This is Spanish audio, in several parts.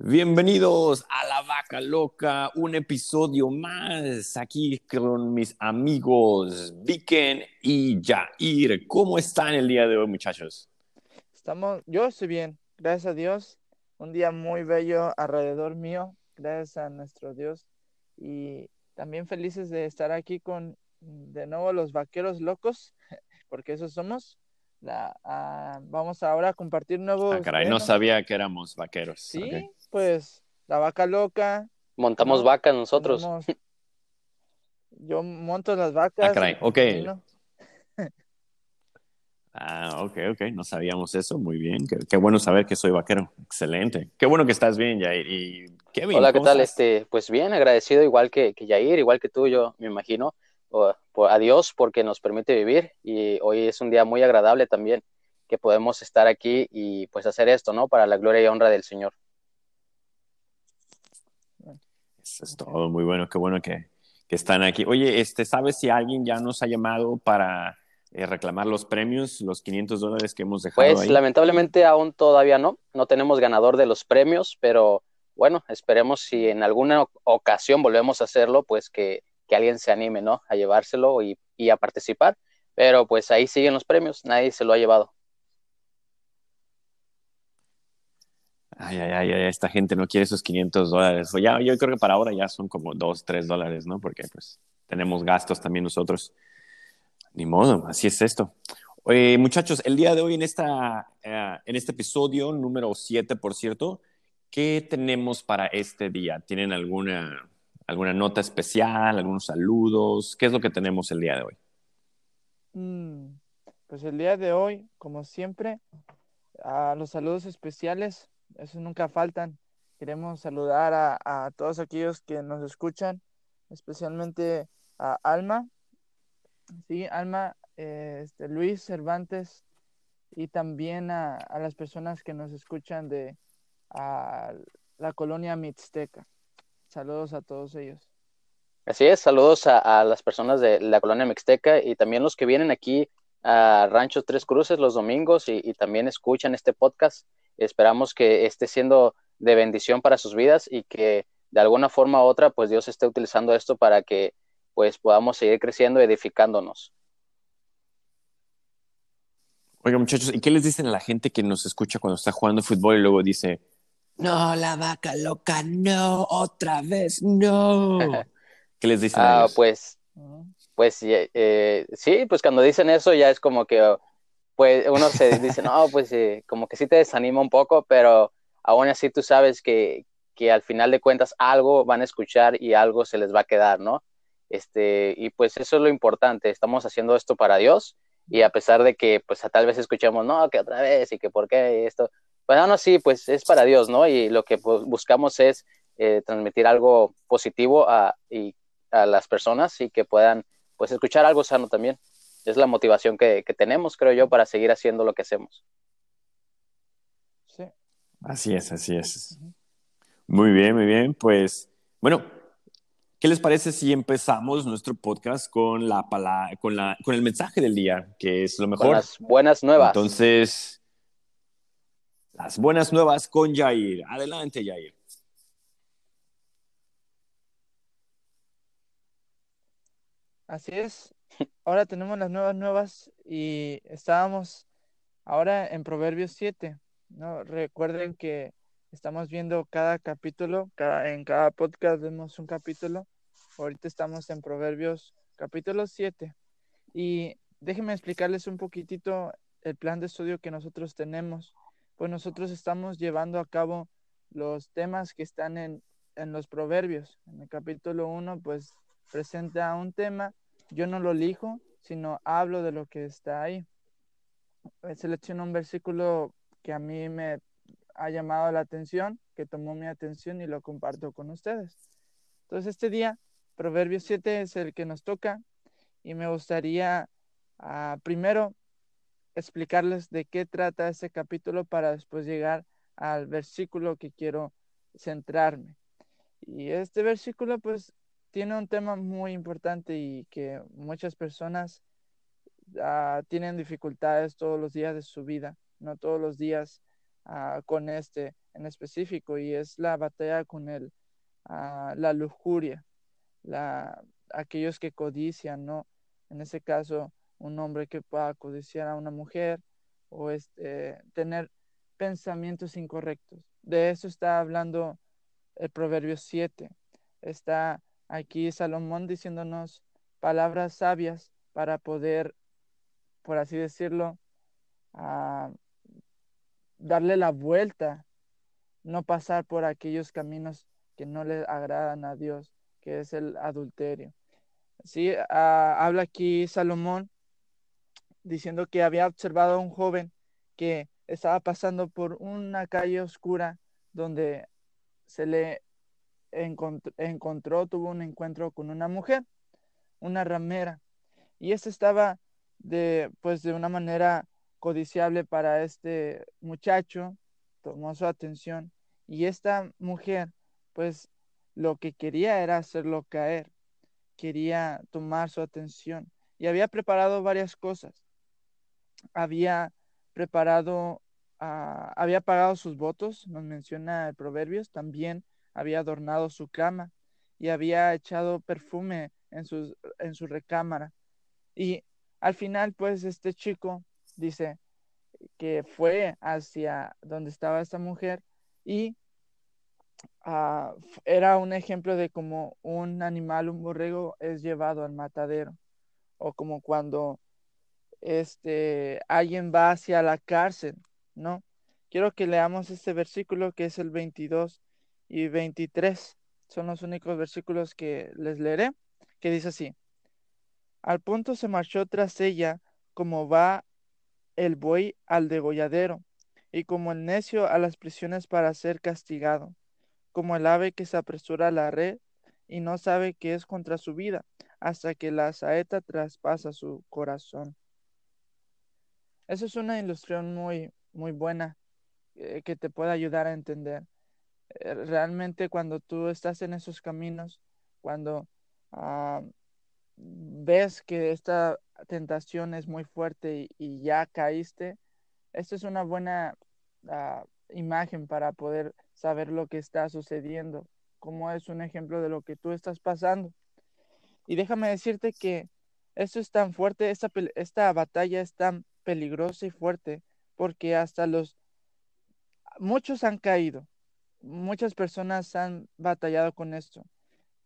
Bienvenidos a La Vaca Loca, un episodio más aquí con mis amigos Viken y Jair. ¿Cómo están el día de hoy, muchachos? Estamos, yo estoy bien, gracias a Dios. Un día muy bello alrededor mío, gracias a nuestro Dios. Y también felices de estar aquí con de nuevo los vaqueros locos, porque esos somos. La, ah, vamos ahora a compartir nuevos. Ah, caray, no sabía que éramos vaqueros. Sí. Pues la vaca loca. Montamos ¿no? vacas nosotros. Yo monto las vacas. Ah, caray, ok. Ah, ok, ok, no sabíamos eso, muy bien. Qué, qué bueno saber que soy vaquero, excelente. Qué bueno que estás bien, Jair. Y Kevin, Hola, ¿qué ¿cómo tal? estás? Este, pues bien, agradecido igual que, que Yair, igual que tú, yo me imagino, o- por, a Dios porque nos permite vivir y hoy es un día muy agradable también que podemos estar aquí y pues hacer esto, ¿no? Para la gloria y honra del Señor. Eso es todo, muy bueno, qué bueno que, que están aquí. Oye, este, ¿sabes si alguien ya nos ha llamado para eh, reclamar los premios, los 500 dólares que hemos dejado Pues ahí? lamentablemente aún todavía no, no tenemos ganador de los premios, pero bueno, esperemos si en alguna ocasión volvemos a hacerlo, pues que, que alguien se anime, ¿no? A llevárselo y, y a participar. Pero pues ahí siguen los premios, nadie se lo ha llevado. Ay, ay, ay, esta gente no quiere esos 500 dólares. O ya, yo creo que para ahora ya son como 2, 3 dólares, ¿no? Porque pues tenemos gastos también nosotros. Ni modo, así es esto. Muchachos, el día de hoy en, esta, eh, en este episodio número 7, por cierto, ¿qué tenemos para este día? ¿Tienen alguna, alguna nota especial, algunos saludos? ¿Qué es lo que tenemos el día de hoy? Mm, Pues el día de hoy, como siempre, los saludos especiales, esos nunca faltan. Queremos saludar a, a todos aquellos que nos escuchan, especialmente a Alma, sí, Alma, eh, este, Luis Cervantes y también a, a las personas que nos escuchan de a la colonia Mixteca. Saludos a todos ellos. Así es, saludos a, a las personas de la colonia Mixteca y también los que vienen aquí a Rancho Tres Cruces los domingos y, y también escuchan este podcast. Esperamos que esté siendo de bendición para sus vidas y que de alguna forma u otra, pues Dios esté utilizando esto para que pues podamos seguir creciendo edificándonos. Oiga, muchachos, ¿y qué les dicen a la gente que nos escucha cuando está jugando fútbol y luego dice, no, la vaca loca, no, otra vez, no? ¿Qué les dicen a Ah, ellos? pues ¿no? Pues eh, eh, sí, pues cuando dicen eso ya es como que pues uno se dice, no, pues eh, como que sí te desanima un poco, pero aún así tú sabes que, que al final de cuentas algo van a escuchar y algo se les va a quedar, ¿no? Este, y pues eso es lo importante, estamos haciendo esto para Dios y a pesar de que pues a tal vez escuchemos, no, que otra vez y que por qué esto, pues aún así pues es para Dios, ¿no? Y lo que pues, buscamos es eh, transmitir algo positivo a, y, a las personas y que puedan pues escuchar algo sano también. Es la motivación que, que tenemos, creo yo, para seguir haciendo lo que hacemos. Sí. Así es, así es. Muy bien, muy bien. Pues, bueno, ¿qué les parece si empezamos nuestro podcast con la pala- con la con el mensaje del día, que es lo Con mejor? las buenas nuevas. Entonces, las buenas nuevas con Jair. Adelante, Jair. Así es. Ahora tenemos las nuevas nuevas y estábamos ahora en Proverbios 7, ¿no? Recuerden que estamos viendo cada capítulo, cada, en cada podcast vemos un capítulo. Ahorita estamos en Proverbios capítulo 7. Y déjenme explicarles un poquitito el plan de estudio que nosotros tenemos. Pues nosotros estamos llevando a cabo los temas que están en, en los proverbios. En el capítulo 1, pues presenta un tema, yo no lo elijo, sino hablo de lo que está ahí. Eh, Selecciono un versículo que a mí me ha llamado la atención, que tomó mi atención y lo comparto con ustedes. Entonces este día, Proverbios 7 es el que nos toca y me gustaría ah, primero explicarles de qué trata ese capítulo para después llegar al versículo que quiero centrarme. Y este versículo pues tiene un tema muy importante y que muchas personas ah, tienen dificultades todos los días de su vida, no todos los días ah, con este en específico y es la batalla con el, ah, la lujuria, la, aquellos que codician, ¿no? En ese caso, un hombre que pueda codiciar a una mujer o este, tener pensamientos incorrectos. De eso está hablando el Proverbio 7. Está aquí Salomón diciéndonos palabras sabias para poder, por así decirlo, ah, darle la vuelta, no pasar por aquellos caminos que no le agradan a Dios, que es el adulterio. Sí, ah, habla aquí Salomón diciendo que había observado a un joven que estaba pasando por una calle oscura donde se le encontró, tuvo un encuentro con una mujer, una ramera, y este estaba de, pues, de una manera codiciable para este muchacho, tomó su atención, y esta mujer, pues, lo que quería era hacerlo caer, quería tomar su atención, y había preparado varias cosas. Había preparado, ah, había pagado sus votos, nos menciona el Proverbios, también había adornado su cama y había echado perfume en, en su recámara. Y al final, pues este chico dice que fue hacia donde estaba esta mujer y ah, era un ejemplo de cómo un animal, un borrego, es llevado al matadero. O como cuando este, alguien va hacia la cárcel, ¿no? Quiero que leamos este versículo que es el 22 y 23. Son los únicos versículos que les leeré, que dice así. Al punto se marchó tras ella como va el buey al degolladero, y como el necio a las prisiones para ser castigado, como el ave que se apresura a la red y no sabe que es contra su vida, hasta que la saeta traspasa su corazón. Esa es una ilustración muy, muy buena eh, que te puede ayudar a entender. Eh, realmente cuando tú estás en esos caminos, cuando ah, ves que esta tentación es muy fuerte y, ya caíste, esta es una buena ah, imagen para poder saber lo que está sucediendo, como es un ejemplo de lo que tú estás pasando. Y déjame decirte que esto es tan fuerte, esta, esta batalla es tan peligrosa y fuerte porque hasta los muchos han caído, muchas personas han batallado con esto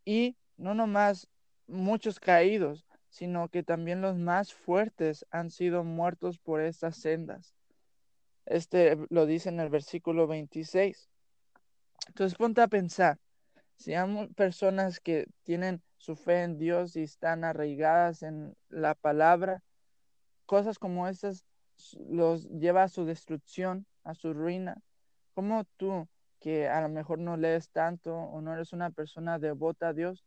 y no nomás muchos caídos, sino que también los más fuertes han sido muertos por estas sendas. Este lo dice en el versículo 26. Entonces ponte a pensar, si hay personas que tienen su fe en Dios y están arraigadas en la palabra, cosas como estas los lleva a su destrucción, a su ruina. Como tú, que a lo mejor no lees tanto o no eres una persona devota a Dios,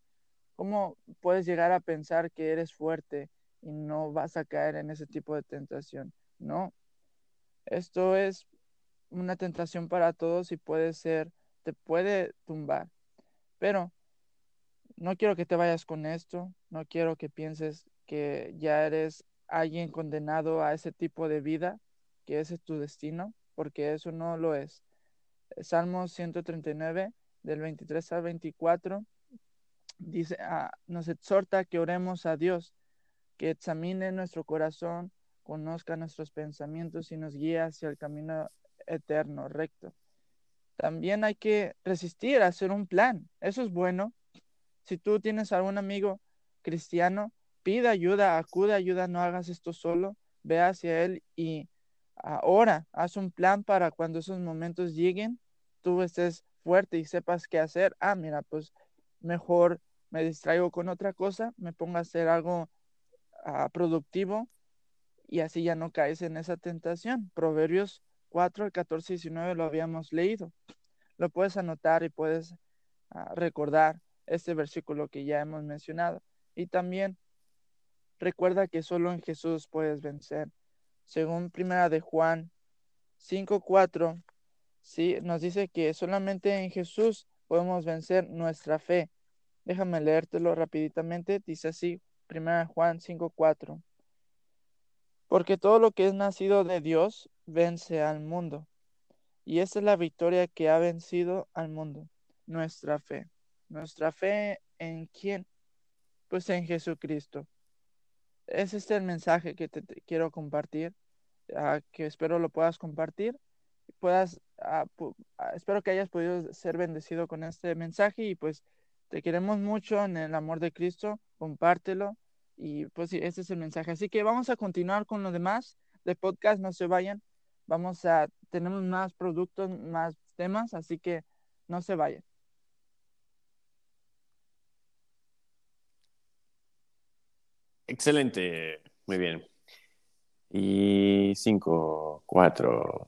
¿cómo puedes llegar a pensar que eres fuerte y no vas a caer en ese tipo de tentación? No. Esto es una tentación para todos y puede ser, te puede tumbar. Pero no quiero que te vayas con esto, no quiero que pienses que ya eres alguien condenado a ese tipo de vida, que ese es tu destino, porque eso no lo es. Salmo 139, del 23 al 24, dice, ah, nos exhorta que oremos a Dios, que examine nuestro corazón, conozca nuestros pensamientos y nos guíe hacia el camino eterno, recto. También hay que resistir, hacer un plan. Eso es bueno. Si tú tienes algún amigo cristiano, pide ayuda, acude ayuda, no hagas esto solo, ve hacia Él y ahora haz un plan para cuando esos momentos lleguen, tú estés fuerte y sepas qué hacer. Ah, mira, pues mejor me distraigo con otra cosa, me pongo a hacer algo ah, productivo y así ya no caes en esa tentación. Proverbios 4, 14 y 19 lo habíamos leído. Lo puedes anotar y puedes ah, recordar este versículo que ya hemos mencionado. Y también Recuerda que solo en Jesús puedes vencer. Según Primera de Juan 5:4, sí, nos dice que solamente en Jesús podemos vencer nuestra fe. Déjame leértelo rapiditamente. Dice así, Primera de Juan 5:4. Porque todo lo que es nacido de Dios vence al mundo. Y esta es la victoria que ha vencido al mundo, nuestra fe. Nuestra fe en quién? Pues en Jesucristo. Ese es el mensaje que te, quiero compartir, ah, que espero lo puedas compartir, puedas, ah, ah, espero que hayas podido ser bendecido con este mensaje y pues te queremos mucho en el amor de Cristo, compártelo y pues sí, ese es el mensaje. Así que vamos a continuar con lo demás de podcast, no se vayan, vamos a, tenemos más productos, más temas, así que no se vayan. Excelente, muy bien. Y cinco, cuatro,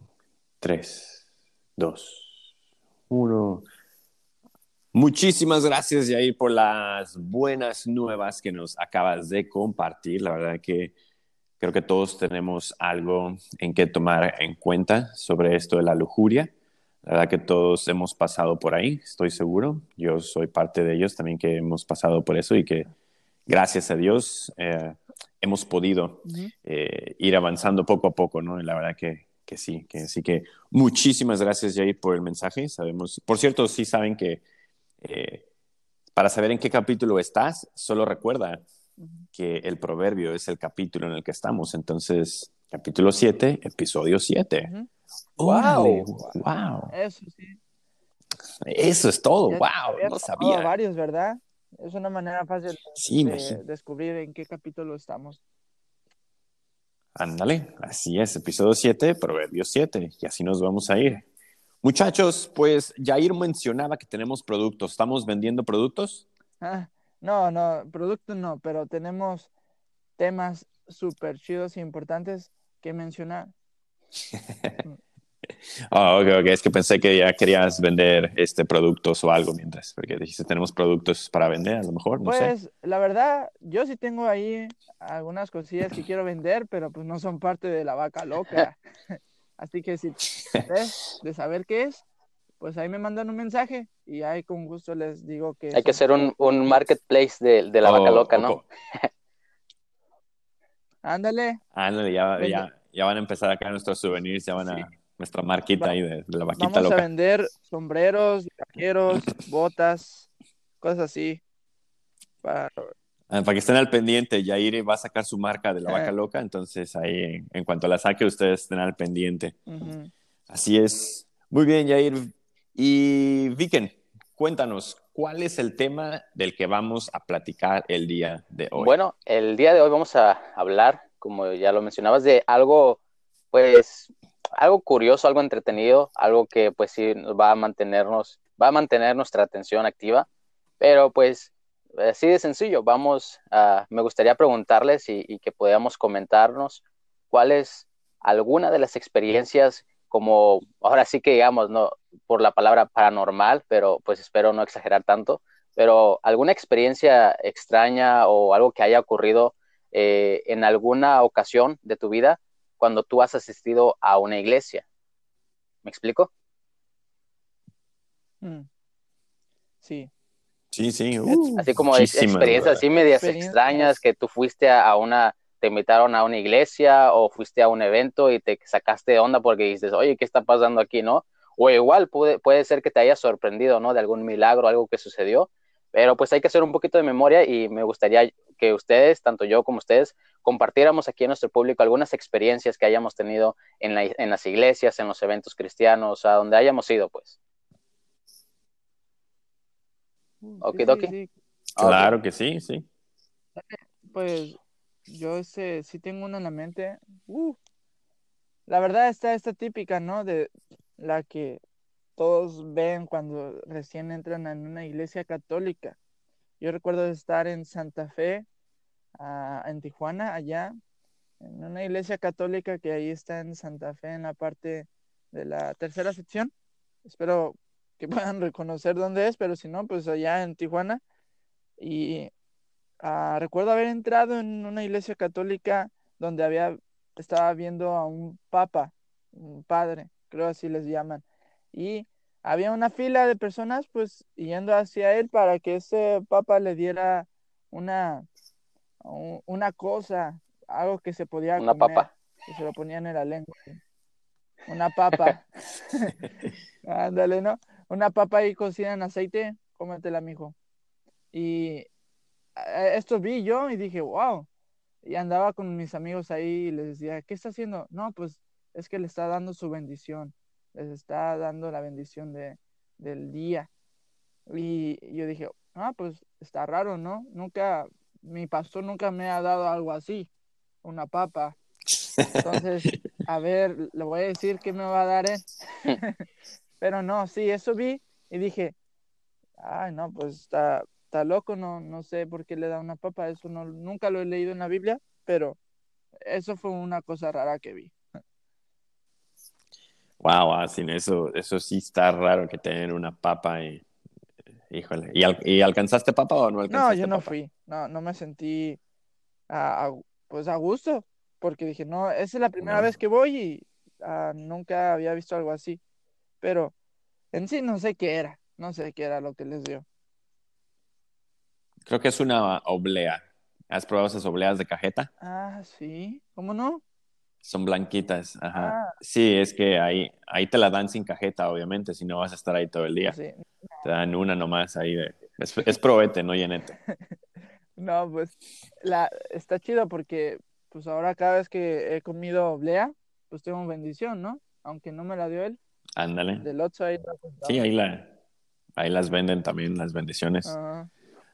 tres, dos, uno. Muchísimas gracias, Jair, por las buenas nuevas que nos acabas de compartir. La verdad que creo que todos tenemos algo en que tomar en cuenta sobre esto de la lujuria. La verdad que todos hemos pasado por ahí, estoy seguro. Yo soy parte de ellos también que hemos pasado por eso y que gracias a Dios, eh, hemos podido eh, ir avanzando poco a poco, ¿no? Y la verdad que, que sí, que sí que muchísimas gracias, Jair, por el mensaje. Sabemos, por cierto, sí saben que eh, para saber en qué capítulo estás, solo recuerda que el proverbio es el capítulo en el que estamos. Entonces, capítulo 7, episodio 7. ¡Wow! ¡Wow! Eso sí. Eso es todo, wow, no sabía. varios, ¿verdad? Es una manera fácil de descubrir en qué capítulo estamos. Ándale, así es, episodio 7, Proverbios 7, y así nos vamos a ir. Muchachos, pues Jair mencionaba que tenemos productos. ¿Estamos vendiendo productos? Ah, no, no, productos no, pero tenemos temas súper chidos e importantes que mencionar. Oh, ok, ok. Es que pensé que ya querías vender este productos o algo mientras, porque dijiste tenemos productos para vender, a lo mejor, no pues, la verdad, yo sí tengo ahí algunas cosillas que quiero vender, pero pues no son parte de la vaca loca. Así que si ves de saber qué es, pues ahí me mandan un mensaje y ahí con gusto les digo que... Hay que hacer un, un marketplace de, de la vaca oh, loca, ¿no? Ándale. Ándale, ya, ya, ya, van a empezar acá nuestros souvenirs, ya van a nuestra marquita ahí de, la vaquita Vamos a vender sombreros, vaqueros, botas, cosas así. Para... Ah, para que estén al pendiente, Yair va a sacar su marca de la vaca loca, entonces ahí en, cuanto la saque ustedes estén al pendiente. Así es. Muy bien, Yair. Y Viken, cuéntanos, ¿cuál es el tema del que vamos a platicar el día de hoy? Bueno, el día de hoy vamos a hablar, como ya lo mencionabas, de algo, pues, algo curioso, algo entretenido, algo que pues sí va a mantenernos, va a mantener nuestra atención activa, pero pues así de sencillo, vamos a, me gustaría preguntarles y, que podamos comentarnos cuál es alguna de las experiencias como, ahora sí que digamos, no por la palabra paranormal, pero pues espero no exagerar tanto, pero alguna experiencia extraña o algo que haya ocurrido eh, en alguna ocasión de tu vida cuando tú has asistido a una iglesia. ¿Me explico? Mm. Sí. Sí, sí. así como experiencias así medias extrañas que tú fuiste a, una, te invitaron a una iglesia o fuiste a un evento y te sacaste de onda porque dices, oye, ¿qué está pasando aquí, no? O igual puede, puede ser que te haya sorprendido, ¿no? De algún milagro, algo que sucedió. Pero pues hay que hacer un poquito de memoria y me gustaría que ustedes, tanto yo como ustedes, compartiéramos aquí en nuestro público algunas experiencias que hayamos tenido en, las iglesias, en los eventos cristianos, a donde hayamos ido, pues. Ok, sí, Claro que sí, sí. Pues yo ese, sí tengo una en la mente. Uh, la verdad está esta típica, ¿no? De la que todos ven cuando recién entran en una iglesia católica. Yo recuerdo estar en Santa Fe, ah, en Tijuana, allá, en una iglesia católica que ahí está en Santa Fe, en la parte de la tercera sección. Espero que puedan reconocer dónde es, pero si no, pues allá en Tijuana. Y ah, recuerdo haber entrado en una iglesia católica donde había, estaba viendo a un papa, un padre, creo así les llaman. Y había una fila de personas pues yendo hacia él para que ese papa le diera una, una cosa, algo que se podía una papa. que se lo ponían en la lengua. Una papa. Ándale, ¿no? Una papa ahí cocida en aceite, cómetela, mijo. Y esto vi yo y dije, wow. Y andaba con mis amigos ahí y les decía, ¿qué está haciendo? No, pues es que le está dando su bendición. Les está dando la bendición de, del día. Y yo dije, ah, pues está raro, ¿no? Nunca, mi pastor nunca me ha dado algo así, una papa. Entonces, a ver, le voy a decir qué me va a dar él. Pero no, sí, eso vi y dije, ay, no, pues está, está loco, no, no sé por qué le da una papa, eso no, nunca lo he leído en la Biblia, pero eso fue una cosa rara que vi. Wow, así eso, eso sí está raro que tener una papa y, híjole, ¿y, alcanzaste papa o no alcanzaste No, yo no fui, no, no me sentí a, pues a gusto, porque dije, no, esa es la primera vez que voy y ah, nunca había visto algo así, pero en sí no sé qué era, no sé qué era lo que les dio. Creo que es una oblea. ¿Has probado esas obleas de cajeta? Ah, sí, ¿cómo no? Son blanquitas, ajá. Ah. Sí, es que ahí, ahí te la dan sin cajeta, obviamente, si no vas a estar ahí todo el día. Te dan una nomás ahí de... Es, es probete, no llenete. no, pues la, está chido porque pues ahora cada vez que he comido oblea, pues tengo bendición, ¿no? Aunque no me la dio él. Ándale. Del otro ahí. Sí, ahí, la, ahí las venden también, las bendiciones.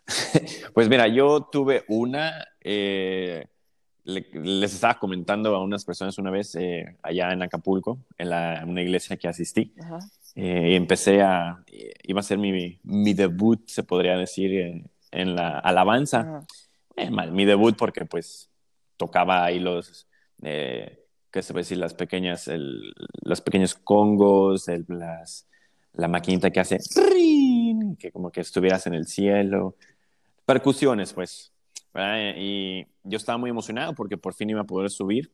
pues mira, yo tuve una, eh, les estaba comentando a unas personas una vez eh, allá en Acapulco, en la, una iglesia que asistí. Eh, y empecé a, iba a ser mi, mi debut, se podría decir, en la alabanza. mi debut porque pues tocaba ahí los, eh, ¿qué se puede decir? Las pequeñas, el, los pequeños congos, el, las, la maquinita que hace, que como que estuvieras en el cielo, percusiones, pues. Y yo estaba muy emocionado porque por fin iba a poder subir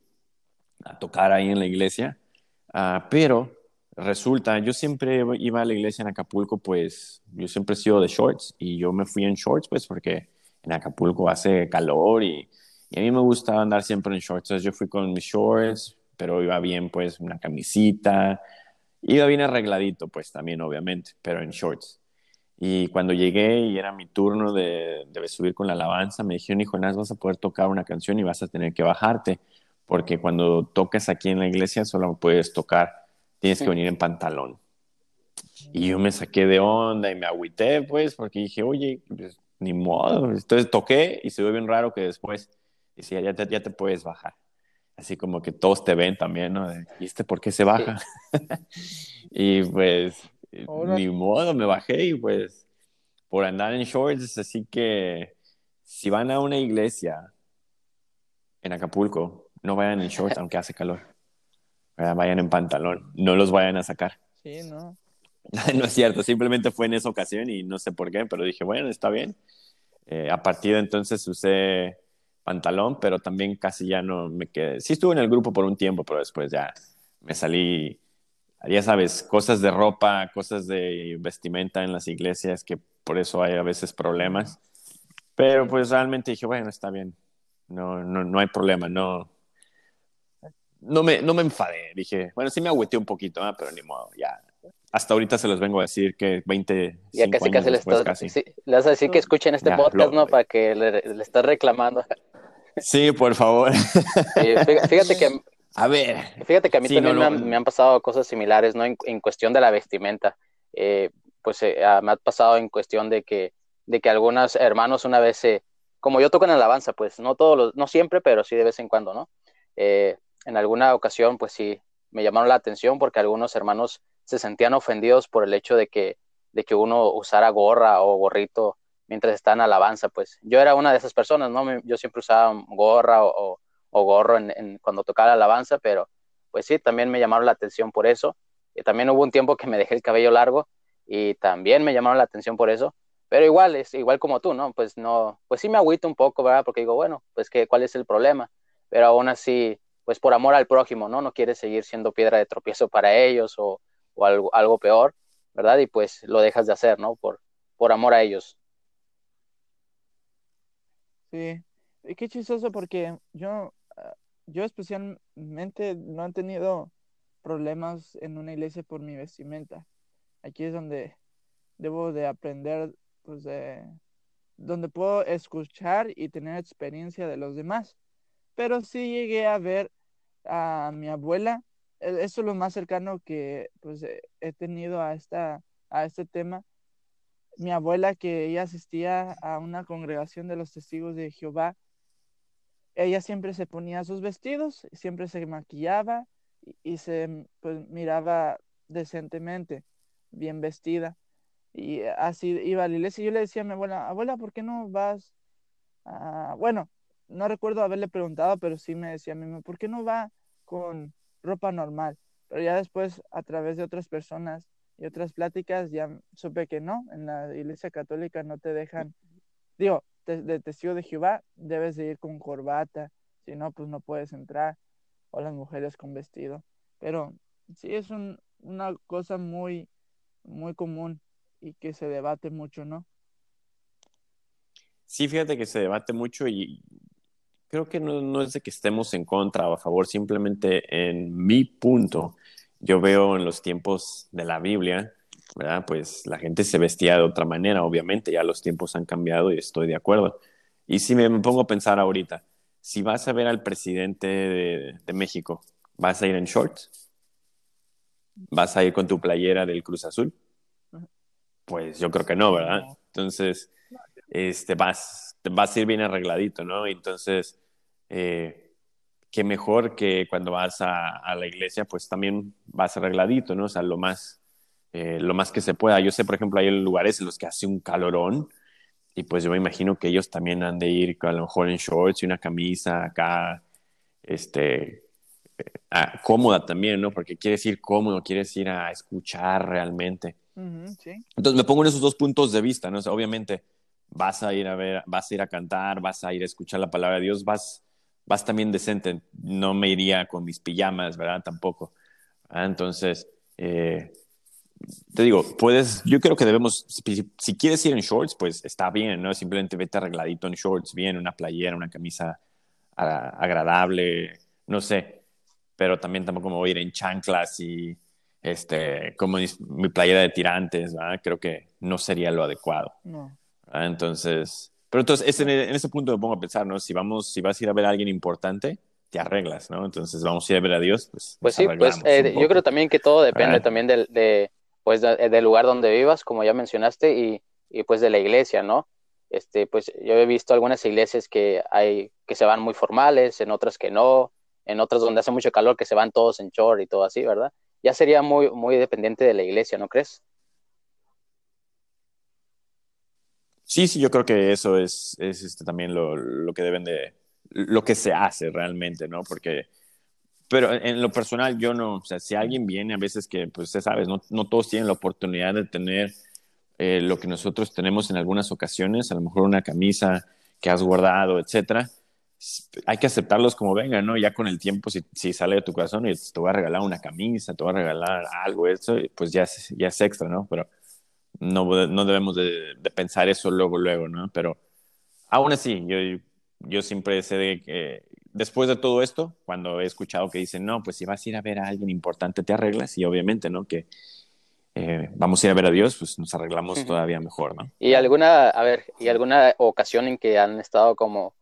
a tocar ahí en la iglesia, uh, pero resulta, yo siempre iba a la iglesia en Acapulco, pues yo siempre he sido de shorts y yo me fui en shorts, pues porque en Acapulco hace calor y y a mí me gusta andar siempre en shorts. Entonces yo fui con mis shorts, pero iba bien, pues, una camisita. Iba bien arregladito, pues, también, obviamente, pero en shorts. Y cuando llegué y era mi turno de, de subir con la alabanza, me dijeron, hijo, Jonás, vas a poder tocar una canción y vas a tener que bajarte, porque cuando toques aquí en la iglesia solo puedes tocar, tienes que venir en pantalón. Y yo me saqué de onda y me agüité, pues, porque dije, oye, pues, ni modo. Entonces toqué y se ve bien raro que después sí, ya te, ya te puedes bajar. Así como que todos te ven también, ¿no? ¿Y este por qué se baja? y pues, ni modo, me bajé y pues, por andar en shorts, así que si van a una iglesia en Acapulco, no vayan en shorts aunque hace calor. Vayan en pantalón, no los vayan a sacar. Sí, no. no es cierto, simplemente fue en esa ocasión y no sé por qué, pero dije, bueno, está bien. Eh, a partir de entonces usé pantalón, pero también casi ya no me quedé. Sí estuve en el grupo por un tiempo, pero después ya me salí, ya sabes, cosas de ropa, cosas de vestimenta en las iglesias, que por eso hay a veces problemas. Pero pues realmente dije, bueno, está bien, no, no, no hay problema, no, no me, no me enfadé. Dije, bueno, sí me agüeté un poquito, ¿eh? pero ni modo, ya. Hasta ahorita se los vengo a decir que 20. Ya casi, casi, les casi. Sí, le vas a decir que escuchen este podcast, ¿no? Para que le, le estás reclamando. Sí, por favor. fíjate que... A ver. Fíjate que a mí también Me, han, pasado cosas similares, ¿no? En, cuestión de la vestimenta. Eh, pues eh, ah, me ha pasado en cuestión de que, de que algunos hermanos una vez, como yo toco en alabanza, pues no todos los, no siempre, pero sí de vez en cuando, ¿no? Eh, en alguna ocasión, pues sí, me llamaron la atención porque algunos hermanos se sentían ofendidos por el hecho de que, de que uno usara gorra o gorrito mientras está en alabanza, pues yo era una de esas personas, ¿no? Yo siempre usaba gorra o, gorro en, cuando tocaba la alabanza, pero pues sí, también me llamaron la atención por eso. Y también hubo un tiempo que me dejé el cabello largo y también me llamaron la atención por eso. Pero igual, es igual como tú, ¿no? Pues no, pues sí me agüito un poco, ¿verdad? Porque digo, bueno, pues que, ¿cuál es el problema? Pero aún así, pues por amor al prójimo, ¿no? No quieres seguir siendo piedra de tropiezo para ellos o, algo, algo peor, ¿verdad? Y pues lo dejas de hacer, ¿no? Por, por amor a ellos. Sí, qué chistoso porque yo, yo especialmente no he tenido problemas en una iglesia por mi vestimenta. Aquí es donde debo de aprender, pues, de, donde puedo escuchar y tener experiencia de los demás. Pero sí llegué a ver a mi abuela, e, eso es lo más cercano que pues he tenido a, esta, a este tema. Mi abuela que ella asistía a una congregación de los testigos de Jehová, ella siempre se ponía sus vestidos, siempre se maquillaba y, se pues, miraba decentemente, bien vestida. Y así iba a la iglesia. Yo le decía a mi abuela, abuela, ¿por qué no vas? Bueno, no recuerdo haberle preguntado, pero sí me decía a mí, ¿por qué no va con ropa normal? Pero ya después, a través de otras personas y otras pláticas, ya supe que no, en la iglesia católica no te dejan, digo, de, testigo de Jehová, debes de ir con corbata, si no, pues no puedes entrar, o las mujeres con vestido. Pero sí es una cosa muy, muy común y que se debate mucho, ¿no? Sí, fíjate que se debate mucho y creo que no, no, es de que estemos en contra o a favor, simplemente en mi punto, yo veo en los tiempos de la Biblia, ¿verdad? Pues la gente se vestía de otra manera, obviamente, ya los tiempos han cambiado y estoy de acuerdo. Y si me, pongo a pensar ahorita, si vas a ver al presidente de, de México, ¿vas a ir en shorts? ¿Vas a ir con tu playera del Cruz Azul? Pues yo creo que no, ¿verdad? Entonces, este, vas, vas a ir bien arregladito, ¿no? Entonces, eh, qué mejor que cuando vas a, a, la iglesia, pues también vas arregladito, ¿no? O sea, lo más, eh, lo más que se pueda. Yo sé, por ejemplo, hay lugares en los que hace un calorón y pues yo me imagino que ellos también han de ir a lo mejor en shorts y una camisa acá, este, eh, cómoda también, ¿no? Porque quieres ir cómodo, quieres ir a escuchar realmente. Entonces me pongo en esos dos puntos de vista, ¿no? obviamente vas a ir a ver, vas a ir a cantar, vas a ir a escuchar la palabra de Dios, vas, vas también decente. No me iría con mis pijamas, ¿verdad? Tampoco. Ah, entonces, eh, te digo, puedes, yo creo que debemos, si, quieres ir en shorts, pues está bien, ¿no? Simplemente vete arregladito en shorts, bien, una playera, una camisa agradable, no sé. Pero también tampoco me voy a ir en chanclas y este, como mi playera de tirantes, ¿verdad? Creo que no sería lo adecuado. No. Entonces, pero entonces en, ese punto me pongo a pensar, ¿no? Si vamos, si vas a ir a ver a alguien importante, te arreglas, ¿no? Entonces vamos a ir a ver a Dios, pues. Pues sí, pues eh, yo creo también que todo depende también del, de, pues, del lugar donde vivas, como ya mencionaste, y, y, pues de la iglesia, ¿no? Este, pues yo he visto algunas iglesias que hay, que se van muy formales, en otras que no, en otras donde hace mucho calor que se van todos en short y todo así, ¿verdad? Ya sería muy, muy dependiente de la iglesia, ¿no crees? Sí, sí, yo creo que eso es, es este, también lo, lo, que deben de, lo que se hace realmente, ¿no? Porque, pero en lo personal yo no, o sea, si alguien viene a veces que, pues, ya sabes, no, no todos tienen la oportunidad de tener eh, lo que nosotros tenemos en algunas ocasiones, a lo mejor una camisa que has guardado, etcétera, hay que aceptarlos como vengan, ¿no? Ya con el tiempo, si, si, sale de tu corazón y te voy a regalar una camisa, te voy a regalar algo, eso, pues ya ya es extra, ¿no? Pero no, no debemos de, pensar eso luego, luego, ¿no? Pero aún así, yo, yo siempre sé de que después de todo esto, cuando he escuchado que dicen, no, pues si vas a ir a ver a alguien importante, te arreglas, y obviamente, ¿no? Que eh, vamos a ir a ver a Dios, pues nos arreglamos todavía mejor, ¿no? ¿Y alguna, a ver, y alguna ocasión en que han estado como,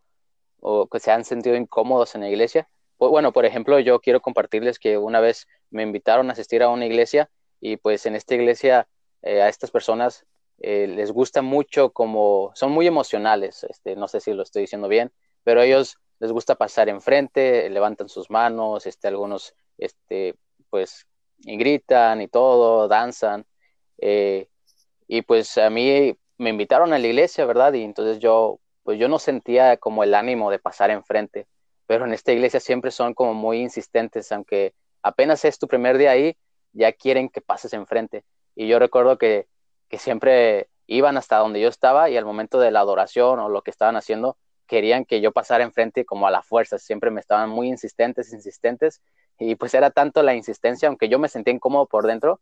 o que se han sentido incómodos en la iglesia? Bueno, por ejemplo, yo quiero compartirles que una vez me invitaron a asistir a una iglesia y pues en esta iglesia eh, a estas personas eh, les gusta mucho como, son muy emocionales, este, no sé si lo estoy diciendo bien, pero ellos les gusta pasar enfrente, levantan sus manos, este, algunos, este, pues, y gritan y todo, danzan. Eh, y pues a mí me invitaron a la iglesia, ¿verdad? Y entonces yo, pues yo no sentía como el ánimo de pasar enfrente, pero en esta iglesia siempre son como muy insistentes, aunque apenas es tu primer día ahí, ya quieren que pases enfrente. Y yo recuerdo que, siempre iban hasta donde yo estaba y al momento de la adoración o lo que estaban haciendo, querían que yo pasara enfrente como a la fuerza, siempre me estaban muy insistentes, insistentes, y pues era tanto la insistencia, aunque yo me sentía incómodo por dentro,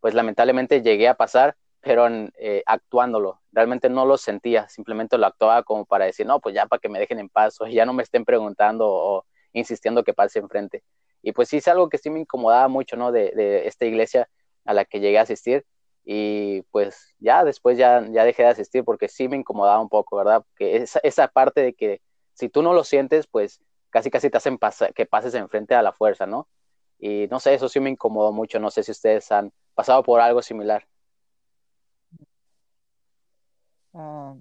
pues lamentablemente llegué a pasar, pero eh, actuándolo, realmente no lo sentía, simplemente lo actuaba como para decir, no, pues ya para que me dejen en paz, o ya no me estén preguntando o insistiendo que pase enfrente. Y pues sí es algo que sí me incomodaba mucho, ¿no? De, de esta iglesia a la que llegué a asistir. Y pues ya después ya, ya dejé de asistir porque sí me incomodaba un poco, ¿verdad? Porque esa, esa parte de que si tú no lo sientes, pues casi casi te hacen que pases enfrente a la fuerza, ¿no? Y no sé, eso sí me incomodó mucho. No sé si ustedes han pasado por algo similar. Ah,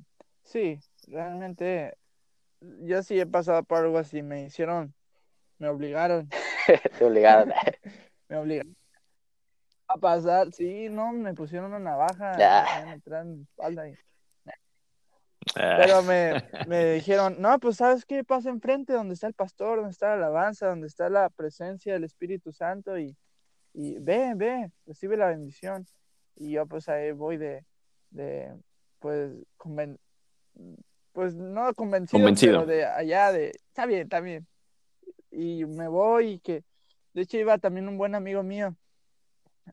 sí, realmente yo sí he pasado por algo así. Me hicieron, me obligaron. Te obligaron. me obligaron a pasar. Sí, no, me pusieron una navaja. Me metieron en la espalda y- Ah, Pero me, me dijeron, no, pues sabes qué pasa enfrente, donde está el pastor, donde está la alabanza, donde está la presencia del Espíritu Santo y, y ve, ve, recibe la bendición. Y yo pues ahí voy de, de pues, conven- pues no convencido, Convencido. pero de allá, de, está bien, está bien. Y me voy y que, de hecho iba también un buen amigo mío,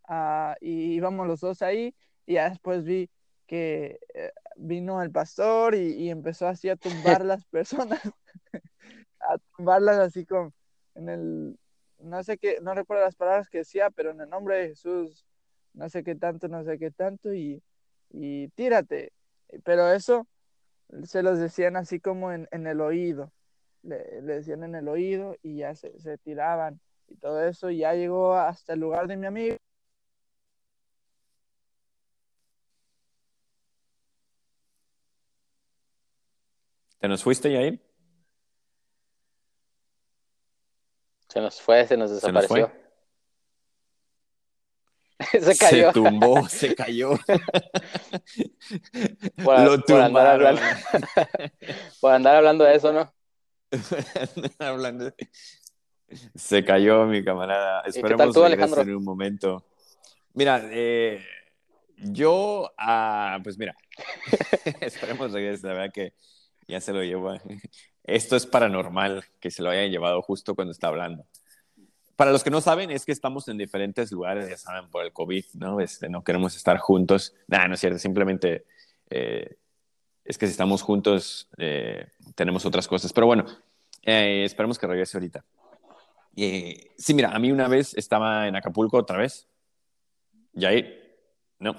ah, y íbamos los dos ahí y ya después vi que eh, vino el pastor y, y empezó así a tumbar las personas, a tumbarlas así con, en el, no sé qué, no recuerdo las palabras que decía, pero en el nombre de Jesús, no sé qué tanto, no sé qué tanto, y, y tírate. Pero eso se los decían así como en, en el oído, le, le decían en el oído y ya se, se tiraban y todo eso, y ya llegó hasta el lugar de mi amigo. ¿Te nos fuiste, Yair? Se nos fue, se nos Se nos desapareció. Se, cayó. Se tumbó, se cayó. Por- Lo por andar tumbaron. Por andar hablando de eso, ¿no? Hablando. Se cayó mi camarada. Esperemos tú, Alejandro? en un momento. Mira, eh, yo, ah, pues mira, esperemos regrese. La verdad que ya se lo llevó. Esto es paranormal que se lo hayan llevado justo cuando está hablando. Para los que no saben, es que estamos en diferentes lugares, ya saben, por el COVID, ¿no? Este, no queremos estar juntos. Nada, no es cierto, simplemente eh, es que si estamos juntos eh, tenemos otras cosas. Pero bueno, eh, esperemos que regrese ahorita. Eh, sí, mira, a mí una vez estaba en Acapulco otra vez. Yair, no.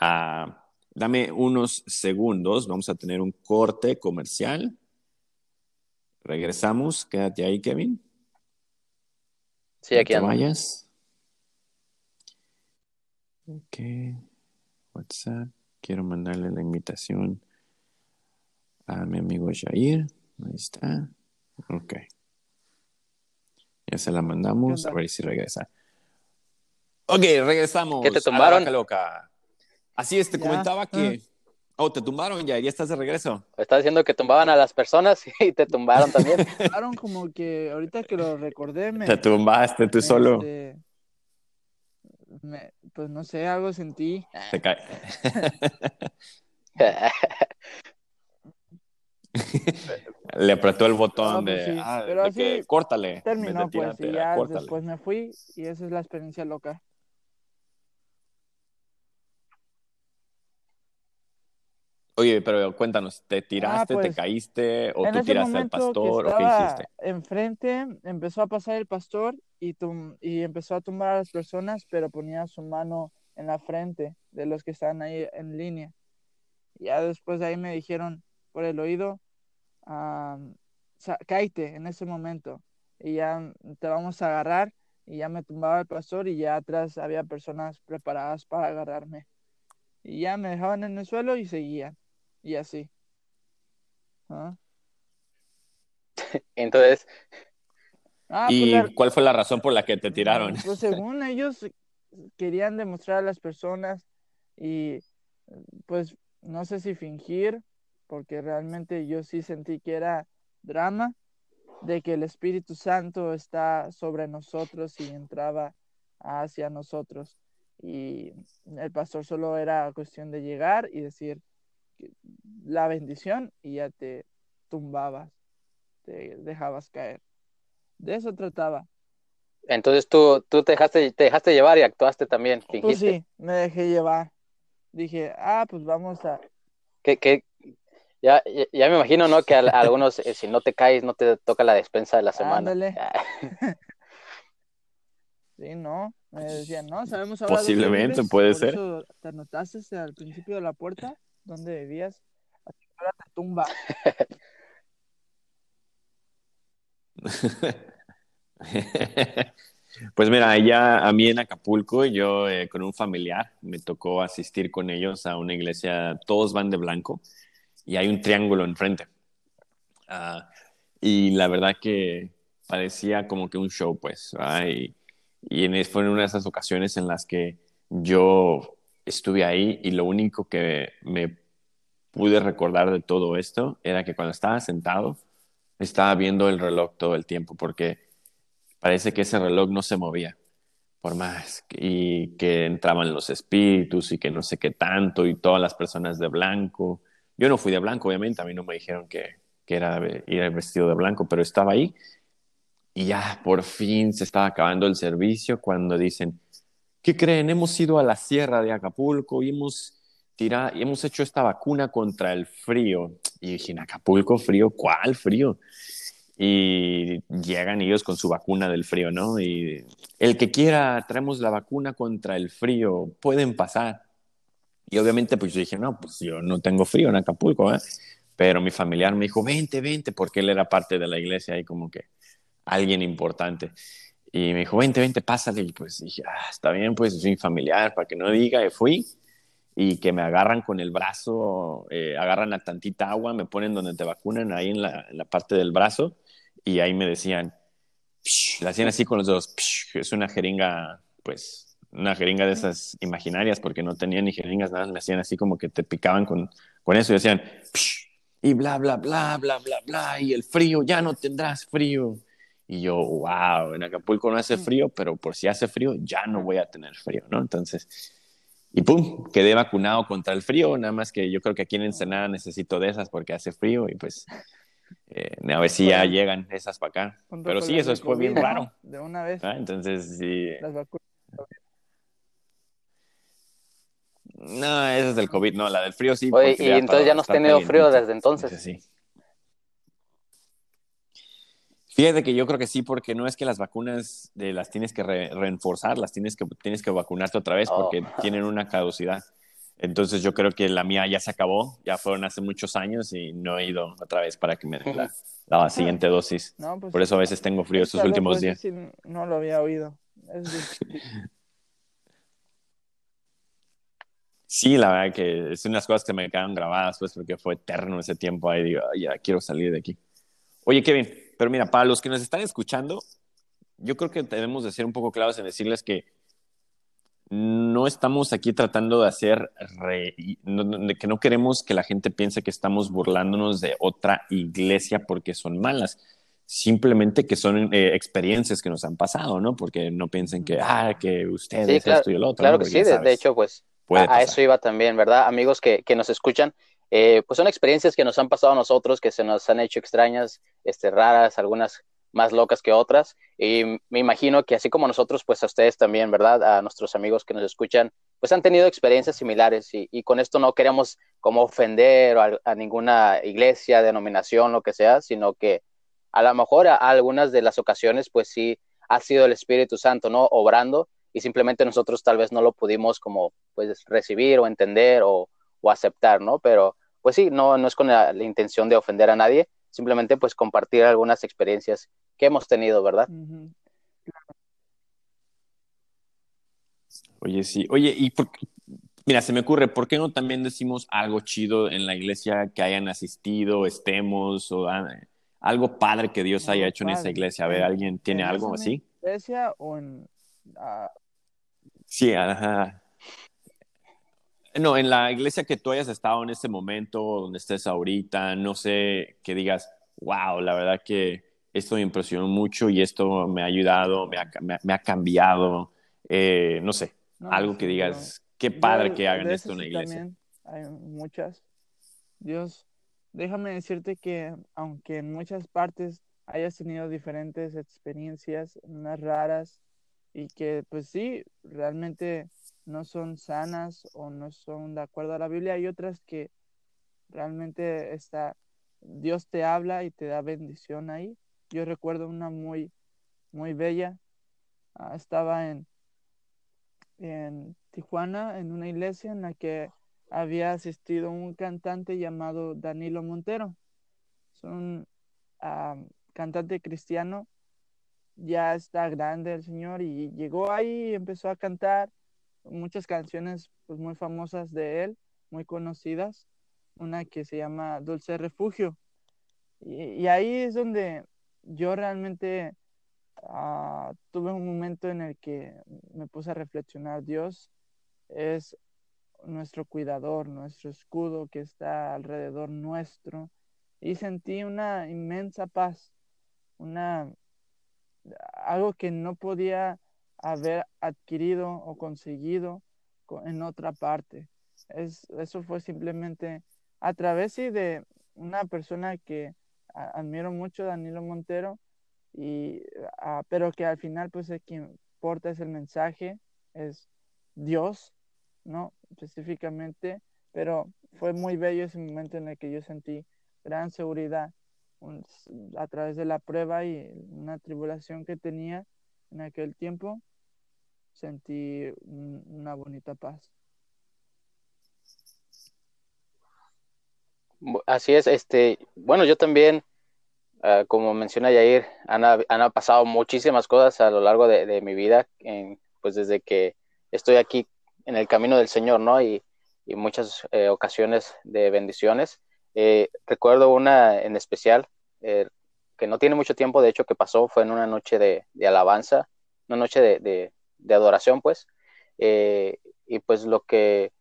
Ah, dame unos segundos, vamos a tener un corte comercial. Regresamos, quédate ahí, Kevin. Sí, aquí ando. vayas. Ok. WhatsApp. Quiero mandarle la invitación a mi amigo Jair. Ahí está. Ok. Ya se la mandamos. ¿Qué A ver si regresa. Ok, regresamos. ¿Qué te a la tumbaron? vaca loca. Así es, te Ya. comentaba que. Oh, te tumbaron ya, ya estás de regreso. Estás diciendo que tumbaban a las personas y te tumbaron también. Claro, como que ahorita que lo recordé, me, Te tumbaste tú solo. este, me- pues no sé, algo sentí. Te cae. Le apretó el botón No, pues de, sí, ah, pero de así que córtale. Terminó pues y ya córtale. después me fui y esa es la experiencia loca. Oye, pero cuéntanos, ¿te tiraste, te pues, caíste o tú tiraste al pastor o qué hiciste? enfrente, empezó a pasar el pastor y, tum- y empezó a tumbar a las personas, pero ponía su mano en la frente de los que estaban ahí en línea. Ya después de ahí me dijeron por el oído, ah, sa- cáete en ese momento y ya te vamos a agarrar. Y ya me tumbaba el pastor y ya atrás había personas preparadas para agarrarme. Y ya me dejaban en el suelo y seguían. Y así. ¿Ah? Entonces, Ah, pues ¿Y la- cuál fue la razón por la que te tiraron? Mm, Pues según ellos querían demostrar a las personas y pues no sé si fingir, porque realmente yo sí sentí que era drama, de que el Espíritu Santo está sobre nosotros y entraba hacia nosotros. Y el pastor solo era cuestión de llegar y decir la bendición y ya te tumbabas, te dejabas caer. De eso trataba. entonces tú, tú te dejaste, te dejaste llevar y actuaste también, Pues fingiste. sí, me dejé llevar. Dije, ah, pues vamos a... Que, que, ya, ya, ya me imagino, ¿no? Que a, a algunos, eh, si no te caes, no te toca la despensa de la semana. Ándale. Sí, no. Me decían, no, sabemos ahora. dónde Posiblemente, puede por ser. eso te anotaste al principio de la puerta Así que ahora te tumba. Pues mira, allá a mí en Acapulco, yo eh, con un familiar me tocó asistir con ellos a una iglesia, todos van de blanco y hay un triángulo enfrente. Ah, y la verdad que parecía como que un show, pues. Y, y en, fue en una de esas ocasiones en las que yo estuve ahí y lo único que me pude recordar de todo esto era que cuando estaba sentado estaba viendo el reloj todo el tiempo porque parece que ese reloj no se movía por más y que entraban los espíritus y que no sé qué tanto y todas las personas de blanco. Yo no fui de blanco, obviamente, a mí no me dijeron que, que era ir vestido de blanco, pero estaba ahí y ya por fin se estaba acabando el servicio cuando dicen, ¿qué creen? Hemos ido a la sierra de Acapulco y hemos tirado, y hemos hecho esta vacuna contra el frío. Y dije, ¿en Acapulco frío? ¿Cuál frío? Y llegan ellos con su vacuna del frío, ¿no? Y el que quiera, traemos la vacuna contra el frío, pueden pasar. Y obviamente, pues yo dije, no, pues yo no tengo frío en Acapulco, ¿eh? Pero mi familiar me dijo, vente, vente, porque él era parte de la iglesia y como que alguien importante. Y me dijo, vente, vente, pásale. Y pues dije, ah, está bien, pues soy familiar, para que no diga, y fui. Y que me agarran con el brazo, eh, agarran la tantita agua, me ponen donde te vacunan, ahí en la, en la parte del brazo, y ahí me decían, la hacían así con los dedos, es una jeringa, pues, una jeringa de esas imaginarias, porque no tenían ni jeringas, nada, me hacían así como que te picaban con, con eso y decían, psh, y bla, bla, bla, bla, bla, bla, y el frío, ya no tendrás frío. Y yo, wow, en Acapulco no hace frío, pero por si hace frío, ya no voy a tener frío, ¿no? Entonces, y pum, quedé vacunado contra el frío, nada más que yo creo que aquí en Ensenada necesito de esas porque hace frío y pues eh, a ver si ya Bueno. llegan esas para acá. Pero sí, eso fue bien raro. De una vez, ¿ah? Entonces, sí. las vacunas. No, esa es del COVID, no, la del frío sí. Oye, y entonces ya no has tenido frío desde entonces. Sí. Fíjate que yo creo que sí, porque no es que las vacunas de, las tienes que re- reenforzar, las tienes que, tienes que vacunarte otra vez Oh. porque tienen una caducidad. Entonces yo creo que la mía ya se acabó, ya fueron hace muchos años y no he ido otra vez para que me den la, la siguiente dosis. No, pues, Por eso a veces tengo frío estos últimos días. no lo había oído. Es Sí, la verdad que es unas cosas que me quedan grabadas, pues, porque fue eterno ese tiempo ahí. Digo, "Ay, ya quiero salir de aquí. Oye, Kevin, pero mira, para los que nos están escuchando, yo creo que debemos de ser un poco claros en decirles que no estamos aquí tratando de hacer, re- no- no- que no queremos que la gente piense que estamos burlándonos de otra iglesia porque son malas. Simplemente que son eh, experiencias que nos han pasado, ¿no? Porque no piensen que, ah, que ustedes, Sí, claro, esto y el otro. Claro ¿no? que sí, de, de hecho, pues a, a eso iba también, ¿verdad? Amigos que, que nos escuchan, eh, pues son experiencias que nos han pasado a nosotros, que se nos han hecho extrañas, este, raras, algunas más locas que otras, y me imagino que así como nosotros, pues a ustedes también, ¿verdad? A nuestros amigos que nos escuchan, pues han tenido experiencias similares, y, con esto no queremos como ofender a, ninguna iglesia, denominación, lo que sea, sino que a lo mejor a algunas de las ocasiones, pues sí ha sido el Espíritu Santo, ¿no? Obrando, y simplemente nosotros tal vez no lo pudimos como pues recibir o entender o, o aceptar, ¿no? Pero pues sí, no, no es con la, la intención de ofender a nadie, simplemente pues compartir algunas experiencias que hemos tenido, ¿verdad? Oye, sí. Oye, y por- mira, se me ocurre, ¿por qué no también decimos algo chido en la iglesia que hayan asistido, estemos, o ah, algo padre que Dios haya hecho en esa iglesia? A ver, En- ¿alguien tiene en algo así? iglesia o en ah, Sí, ajá. No, en la iglesia que tú hayas estado en este momento, donde estés ahorita, no sé, que digas, wow, la verdad que esto me impresionó mucho y esto me ha ayudado, me ha, me ha- me ha cambiado, eh, no sé, no, algo que digas, qué yo- padre yo que hagan esto en la iglesia. también hay muchas. Dios, déjame decirte que aunque en muchas partes hayas tenido diferentes experiencias, unas raras, y que pues sí, realmente no son sanas o no son de acuerdo a la Biblia, hay otras que realmente está, Dios te habla y te da bendición ahí. Yo recuerdo una muy, muy bella, ah, estaba en, en Tijuana, en una iglesia en la que había asistido un cantante llamado Danilo Montero. Es un ah, cantante cristiano, ya está grande el señor y llegó ahí y empezó a cantar muchas canciones pues, muy famosas de él, muy conocidas. Una que se llama Dulce Refugio. Y, ahí es donde yo realmente ah, tuve un momento en el que me puse a reflexionar. Dios es nuestro cuidador, nuestro escudo que está alrededor nuestro. Y sentí una inmensa paz, una, algo que no podía haber adquirido o conseguido en otra parte. Es, eso fue simplemente a través de una persona que admiro mucho, Danilo Montero, y, ah, pero que al final pues es quien porta es el mensaje, es Dios, ¿no? Específicamente, pero fue muy bello ese momento en el que yo sentí gran seguridad a través de la prueba y una tribulación que tenía en aquel tiempo, sentí una bonita paz. Así es, este, bueno, yo también, ah, como menciona Yair, han, han, pasado muchísimas cosas a lo largo de, mi vida, pues desde que estoy aquí en el camino del Señor, ¿no? Y, muchas eh, ocasiones de bendiciones. Eh, recuerdo una en especial, eh, que no tiene mucho tiempo, de hecho, que pasó, fue en una noche de, alabanza, una noche de, adoración, pues. y pues lo que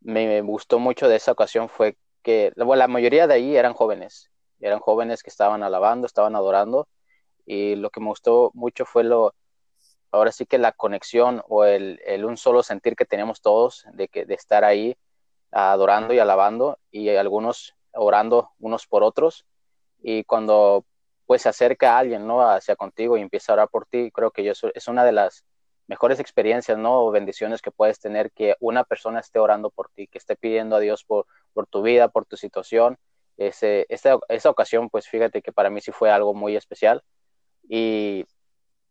me, gustó mucho de esa ocasión fue que la mayoría de ahí eran jóvenes, eran jóvenes que estaban alabando, estaban adorando, y lo que me gustó mucho fue lo, ahora sí que la conexión o el, un solo sentir que tenemos todos de, que, de estar ahí adorando y alabando y algunos orando unos por otros y cuando pues se acerca alguien, ¿no? Hacia contigo y empieza a orar por ti, creo que yo, es una de las mejores experiencias, ¿no? O bendiciones que puedes tener que una persona esté orando por ti, que esté pidiendo a Dios por, por tu vida, por tu situación. Ese, esa, esa ocasión, pues fíjate que para mí sí fue algo muy especial. Y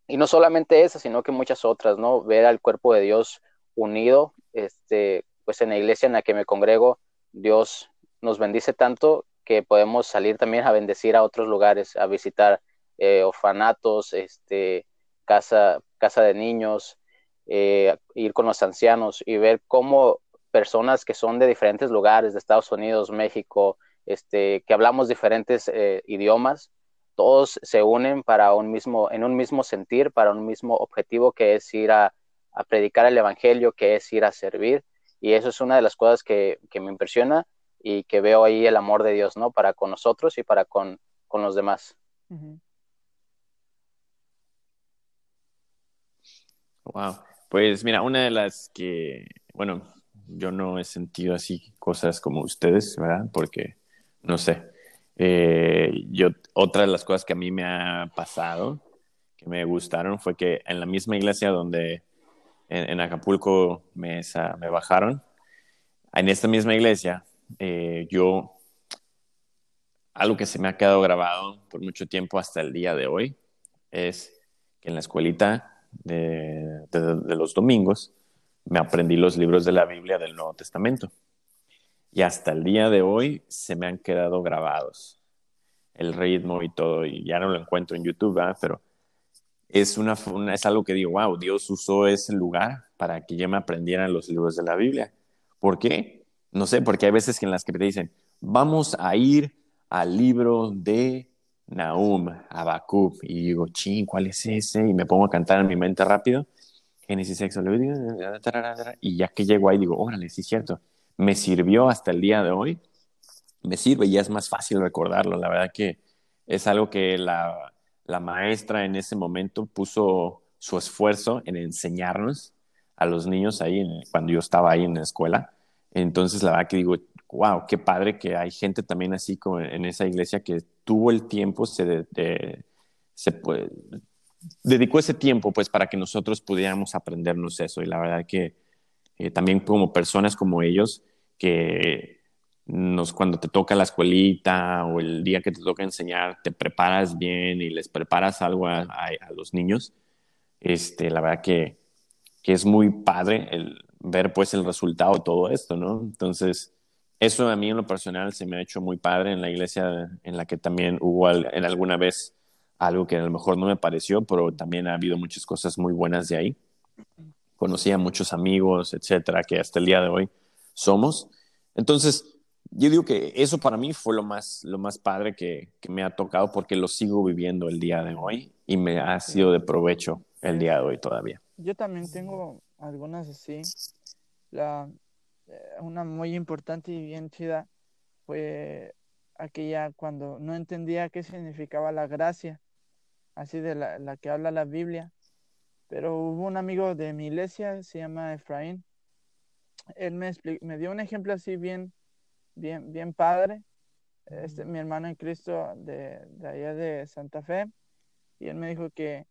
y no solamente esa, sino que muchas otras, ¿no? Ver al cuerpo de Dios unido, este, pues en la iglesia en la que me congrego, Dios nos bendice tanto que podemos salir también a bendecir a otros lugares, a visitar eh, orfanatos, este, casa, casa de niños, eh, ir con los ancianos y ver cómo personas que son de diferentes lugares, de Estados Unidos, México, este, que hablamos diferentes eh, idiomas, todos se unen para un mismo, en un mismo sentir, para un mismo objetivo que es ir a, predicar el Evangelio, que es ir a servir. Y eso es una de las cosas que, me impresiona y que veo ahí el amor de Dios, ¿no? Para con nosotros y para con, los demás. Wow. Pues mira, una de las que, bueno, yo no he sentido así cosas como ustedes, ¿verdad? Porque, no sé, eh, yo, otra de las cosas que a mí me ha pasado, que me gustaron, fue que en la misma iglesia donde en, Acapulco me, me, bajaron, en esta misma iglesia, eh, yo, algo que se me ha quedado grabado por mucho tiempo hasta el día de hoy, es que en la escuelita de, los domingos me aprendí los libros de la Biblia del Nuevo Testamento y hasta el día de hoy se me han quedado grabados el ritmo y todo, y ya no lo encuentro en YouTube, pero es, una, es algo que digo, wow, Dios usó ese lugar para que yo me aprendiera los libros de la Biblia. ¿Por qué? No sé, porque hay veces que en las que te dicen, vamos a ir al libro de Nahum, Habacuc, y digo, ching, ¿cuál es ese? Y me pongo a cantar en mi mente rápido, Génesis, sexo, y ya que llego ahí digo, órale, sí es cierto, me sirvió hasta el día de hoy, me sirve y es más fácil recordarlo. La verdad que es algo que la, la maestra en ese momento puso su esfuerzo en enseñarnos a los niños ahí cuando yo estaba ahí en la escuela. Entonces, la verdad que digo, wow, qué padre que hay gente también así como en esa iglesia que tuvo el tiempo, se, se dedicó ese tiempo pues para que nosotros pudiéramos aprendernos eso. Y la verdad que eh, también como personas como ellos, que nos, cuando te toca la escuelita o el día que te toca enseñar, te preparas bien y les preparas algo a, los niños. este, la verdad que, que es muy padre el ver pues el resultado de todo esto, ¿no? Entonces, eso a mí en lo personal se me ha hecho muy padre en la iglesia en la que también hubo en alguna vez algo que a lo mejor no me pareció, pero también ha habido muchas cosas muy buenas de ahí. Conocí a muchos amigos, etcétera, que hasta el día de hoy somos. Entonces, yo digo que eso para mí fue lo más, lo más padre que, que me ha tocado porque lo sigo viviendo el día de hoy y me ha sido de provecho el día de hoy todavía. Yo también tengo algunas así. La, una muy importante y bien chida fue aquella cuando no entendía qué significaba la gracia, así de la, la que habla la Biblia. Pero hubo un amigo de mi iglesia, se llama Efraín. Él me, me dio un ejemplo así bien, bien, bien padre. Este, mi hermano en Cristo de, de allá de Santa Fe. Y él me dijo que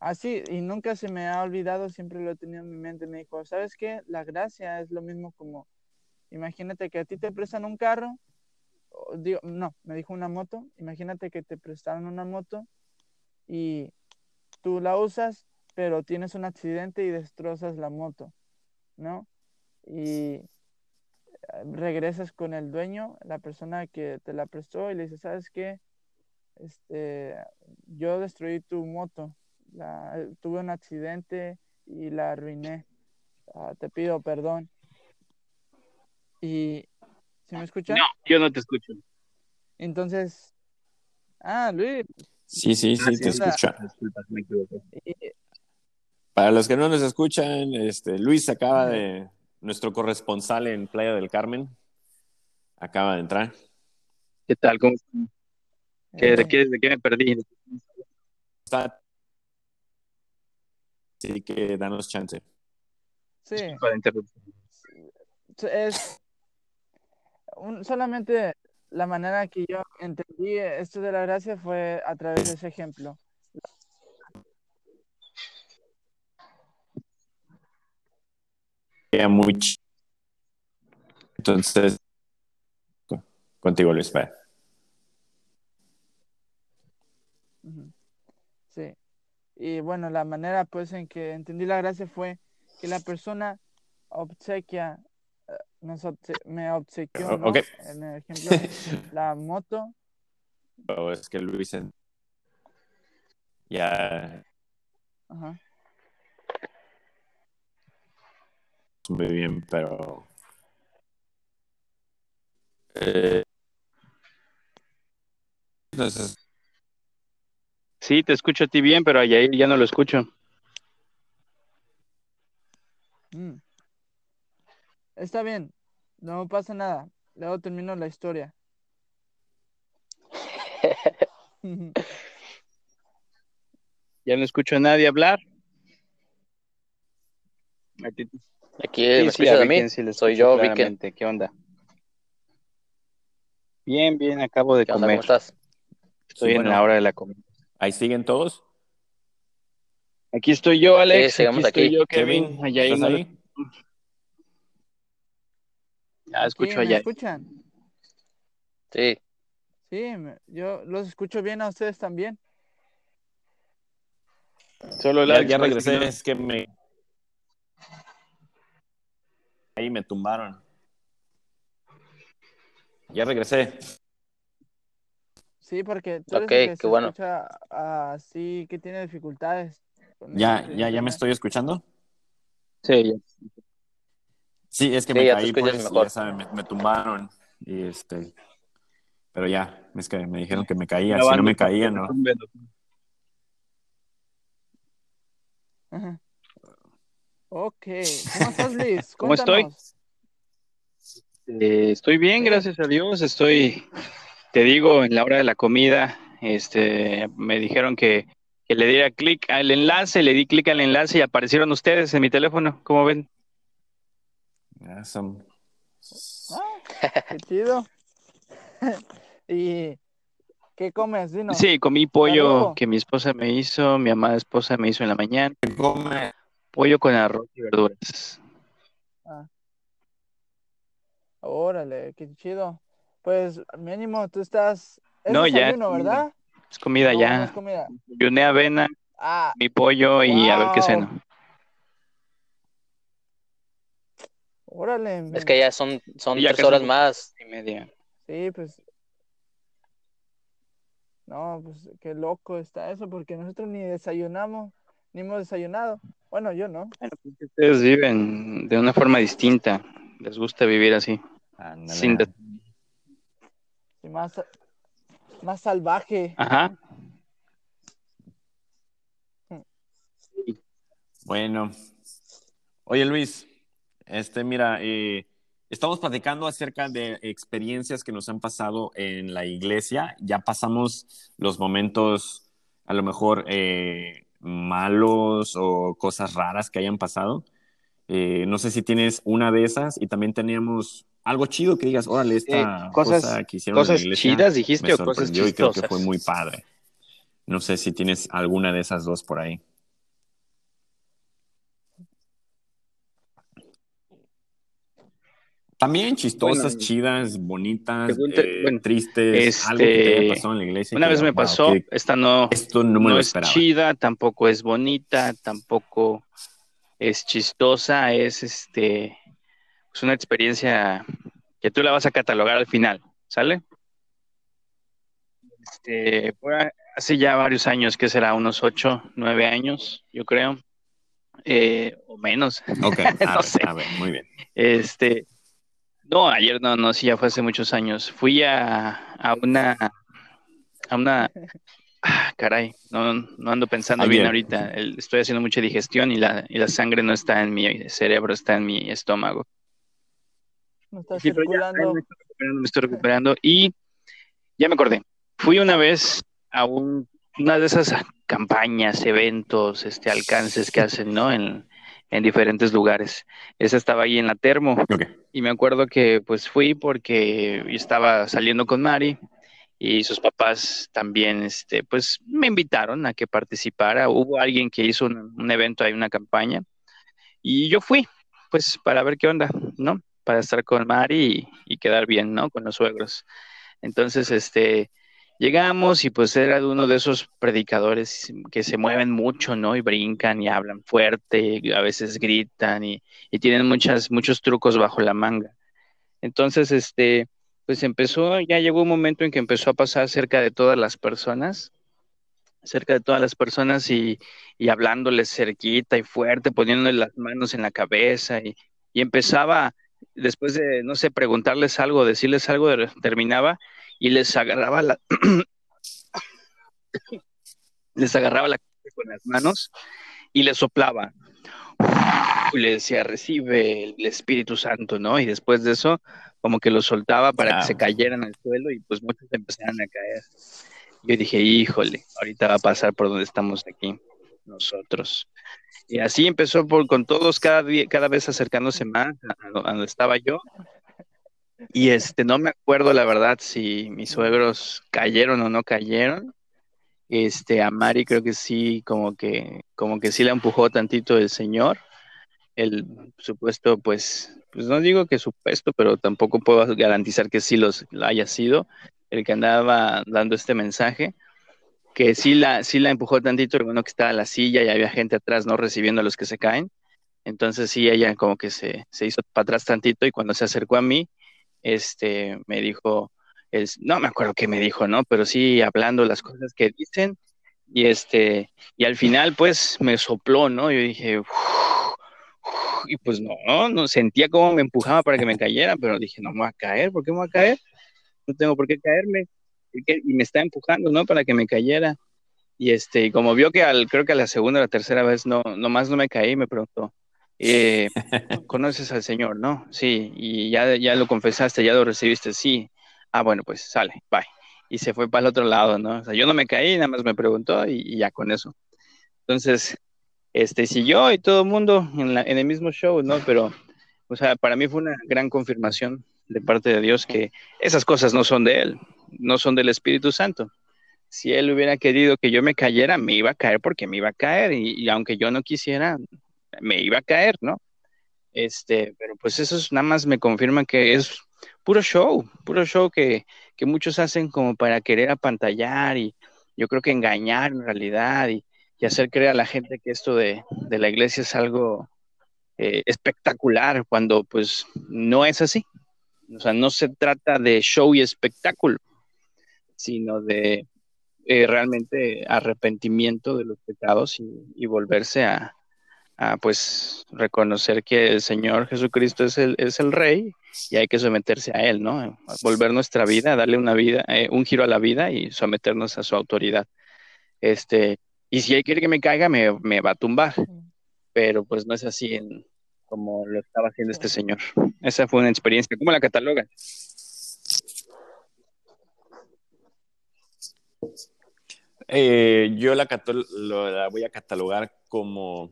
así, y nunca se me ha olvidado, siempre lo he tenido en mi mente, me dijo, ¿sabes qué? La gracia es lo mismo como, imagínate que a ti te prestan un carro, digo, no, me dijo una moto, imagínate que te prestaron una moto y tú la usas, pero tienes un accidente y destrozas la moto, ¿no? Y eh, regresas con el dueño, la persona que te la prestó y le dices, ¿sabes qué? Este, yo destruí tu moto, tuve un accidente y la arruiné. Ah, te pido perdón. Y, ¿se me escucha? No, yo no te escucho. Entonces, ah, Luis. Sí, sí, sí, te escucha. Para los que no nos escuchan, este, Luis acaba de, nuestro corresponsal en Playa del Carmen, acaba de entrar. ¿Qué tal? ¿Cómo ¿Qué, de, qué, ¿De qué me perdí? Así que danos chance. Sí. Es solamente la manera que yo entendí esto de la gracia fue a través de ese ejemplo. Muy Entonces, contigo, Luis. Sí. Y bueno, la manera pues en que entendí la gracia fue que la persona obsequia, eh, me obsequió en el ejemplo la moto. O es que Luis ya Ajá. muy bien, pero eh, entonces Sí, te escucho a ti bien, pero a Yair ya no lo escucho. Mm. Está bien, no pasa nada. Luego termino la historia. ya no escucho a nadie hablar. Aquí me escuchas a mí. Soy yo, Viken. ¿Qué onda? Bien, bien, acabo de comer. ¿Cómo estás? Estoy en la hora de la comida. ¿Ahí siguen todos? Aquí estoy yo, Alex. Sí, aquí, estoy yo, Kevin. Allá ¿Estás ahí? Ya escucho allá. ¿Me escuchan? Sí. Sí, yo los escucho bien a ustedes también. Solo ya, ya regresé, es que me... Ahí me tumbaron. Ya regresé. Sí, porque tú eres okay, que qué bueno. escucha así, que tiene dificultades. ¿Ya, ya, ¿Ya me estoy escuchando? Sí, ya. Sí, es que Sí, me caí, pues, mejor. ya saben, me, me tumbaron y este... Pero ya, es que me dijeron que me caía, si no me caía, no. Ajá. Ok, ¿cómo estás, Luis? ¿Cómo estoy? Eh, estoy bien, gracias a Dios. Estoy, te digo, en la hora de la comida, este, me dijeron que, que le diera clic al enlace, le di clic al enlace y aparecieron ustedes en mi teléfono. ¿Cómo ven? Son- Ah, qué chido. ¿Y qué comes? Dinos. Sí, comí pollo que mi esposa me hizo, mi amada esposa me hizo en la mañana, ¿Qué come? pollo con arroz y verduras. Órale, qué chido. Pues mínimo, tú estás... Es No, ya, desayuno. ¿verdad? Es comida No, no ya. es comida. Yuné avena, Ah, mi pollo y a ver qué ceno. órale. Es que ya son, son ya tres son horas más. Y media. Sí, pues. No, pues qué loco está eso, porque nosotros ni desayunamos, ni hemos desayunado. Bueno, yo no. Pues, ustedes viven de una forma distinta. Les gusta vivir así. Sin Más, más salvaje. Ajá. Bueno. Oye, Luis, este, mira, eh, estamos platicando acerca de experiencias que nos han pasado en la iglesia. Ya pasamos los momentos, a lo mejor, eh, malos o cosas raras que hayan pasado. Eh, no sé si tienes una de esas y también teníamos algo chido que digas, órale, esta Eh, cosas- cosa que hicieron en ¿Cosas la iglesia chidas dijiste me o cosas sorprendió y creo que chistosas? fue muy padre. No sé si tienes alguna de esas dos por ahí. También chistosas, Bueno, chidas, bonitas, eh, bueno, tristes, algo que te este, haya pasado en la iglesia. Una vez me "Wow, pasó, esta no, esto no me no lo es esperaba. chida, tampoco es bonita, tampoco es chistosa, es este, es una experiencia que tú la vas a catalogar al final, ¿sale? Este, fue hace ya varios años, que será unos ocho, nueve años, yo creo, eh, o menos. Ok, a, No ver, sé. a ver, muy bien. Este, no, ayer no, no, sí, ya fue hace muchos años. Fui a, a una, a una, ah, caray, no, no ando pensando bien ahorita. El- estoy haciendo mucha digestión y la, y la sangre no está en mi cerebro, está en mi estómago. No está Sí, pero ya, circulando. me estoy recuperando, me estoy recuperando y ya me acordé. Fui una vez a un- una de esas campañas, eventos, este, alcances que hacen, ¿no? En, en diferentes lugares. Esa estaba ahí en la Termo. Y me acuerdo que pues fui porque estaba saliendo con Mari y sus papás también, este, pues me invitaron a que participara. Hubo alguien que hizo un, un evento ahí, una campaña, y yo fui, pues para ver qué onda, ¿no? Para estar con Mari y, quedar bien, ¿no? Con los suegros. Entonces, este, llegamos y pues era uno de esos predicadores que se mueven mucho, ¿no? Y brincan y hablan fuerte, y a veces gritan y, tienen muchas, muchos trucos bajo la manga. Entonces, este, pues empezó, ya llegó un momento en que empezó a pasar cerca de todas las personas, cerca de todas las personas y, y hablándoles cerquita y fuerte, poniéndole las manos en la cabeza y, y empezaba, después de, no sé, preguntarles algo, decirles algo, terminaba y les agarraba la, les agarraba la con las manos y les soplaba. Y le decía, recibe el Espíritu Santo, ¿no? Y después de eso, como que los soltaba para Ah. que se cayeran al suelo y pues muchos empezaron a caer. Yo dije, híjole, ahorita va a pasar por donde estamos aquí nosotros. Y así empezó por, con todos cada, día, cada vez acercándose más a, donde estaba yo. Y este, no me acuerdo la verdad si mis suegros cayeron o no cayeron. Este, a Mari creo que sí, como que, como que sí la empujó tantito el Señor. El supuesto, pues, pues no digo que supuesto, pero tampoco puedo garantizar que sí los lo haya sido el que andaba dando este mensaje, que sí la, sí la empujó tantito, pero bueno que estaba la silla y había gente atrás, ¿no? Recibiendo a los que se caen. Entonces sí, ella como que se, se hizo para atrás tantito y cuando se acercó a mí, este, me dijo, es, no me acuerdo qué me dijo, ¿no? Pero sí hablando las cosas que dicen y este, y al final pues me sopló, ¿no? Yo dije, y pues no, no sentía como me empujaba para que me cayera, pero dije, no me voy a caer, ¿por qué me voy a caer? No tengo por qué caerme. Y, me está empujando, ¿no? Para que me cayera. Y este, y como vio que al, creo que a la segunda o la tercera vez no, nomás no me caí, me preguntó, eh, ¿conoces al Señor? No, sí, y ya, ya lo confesaste, ya lo recibiste, sí. Ah, bueno, pues sale, bye. Y se fue para el otro lado, ¿no? O sea, yo no me caí, nada más me preguntó y, y ya con eso. Entonces, este, siguió y todo el mundo en, la- en el mismo show, ¿no? Pero, o sea, para mí fue una gran confirmación de parte de Dios que esas cosas no son de Él, no son del Espíritu Santo. Si Él hubiera querido que yo me cayera, me iba a caer porque me iba a caer y, aunque yo no quisiera, me iba a caer, ¿no? Este, pero pues eso es- nada más me confirma que es puro show, puro show que, que muchos hacen como para querer apantallar y yo creo que engañar en realidad y, hacer creer a la gente que esto de, la iglesia es algo eh, espectacular cuando pues no es así. O sea, no se trata de show y espectáculo, sino de eh, realmente arrepentimiento de los pecados y, volverse a, pues reconocer que el Señor Jesucristo es el, es el Rey y hay que someterse a Él, ¿no? Volver nuestra vida, darle una vida, eh, un giro a la vida y someternos a su autoridad. Este, y si Él quiere que me caiga, me, va a tumbar. Pero pues no es así como lo estaba haciendo este señor. Esa fue una experiencia. ¿Cómo la catalogan? Eh, yo la, la, voy a catalogar como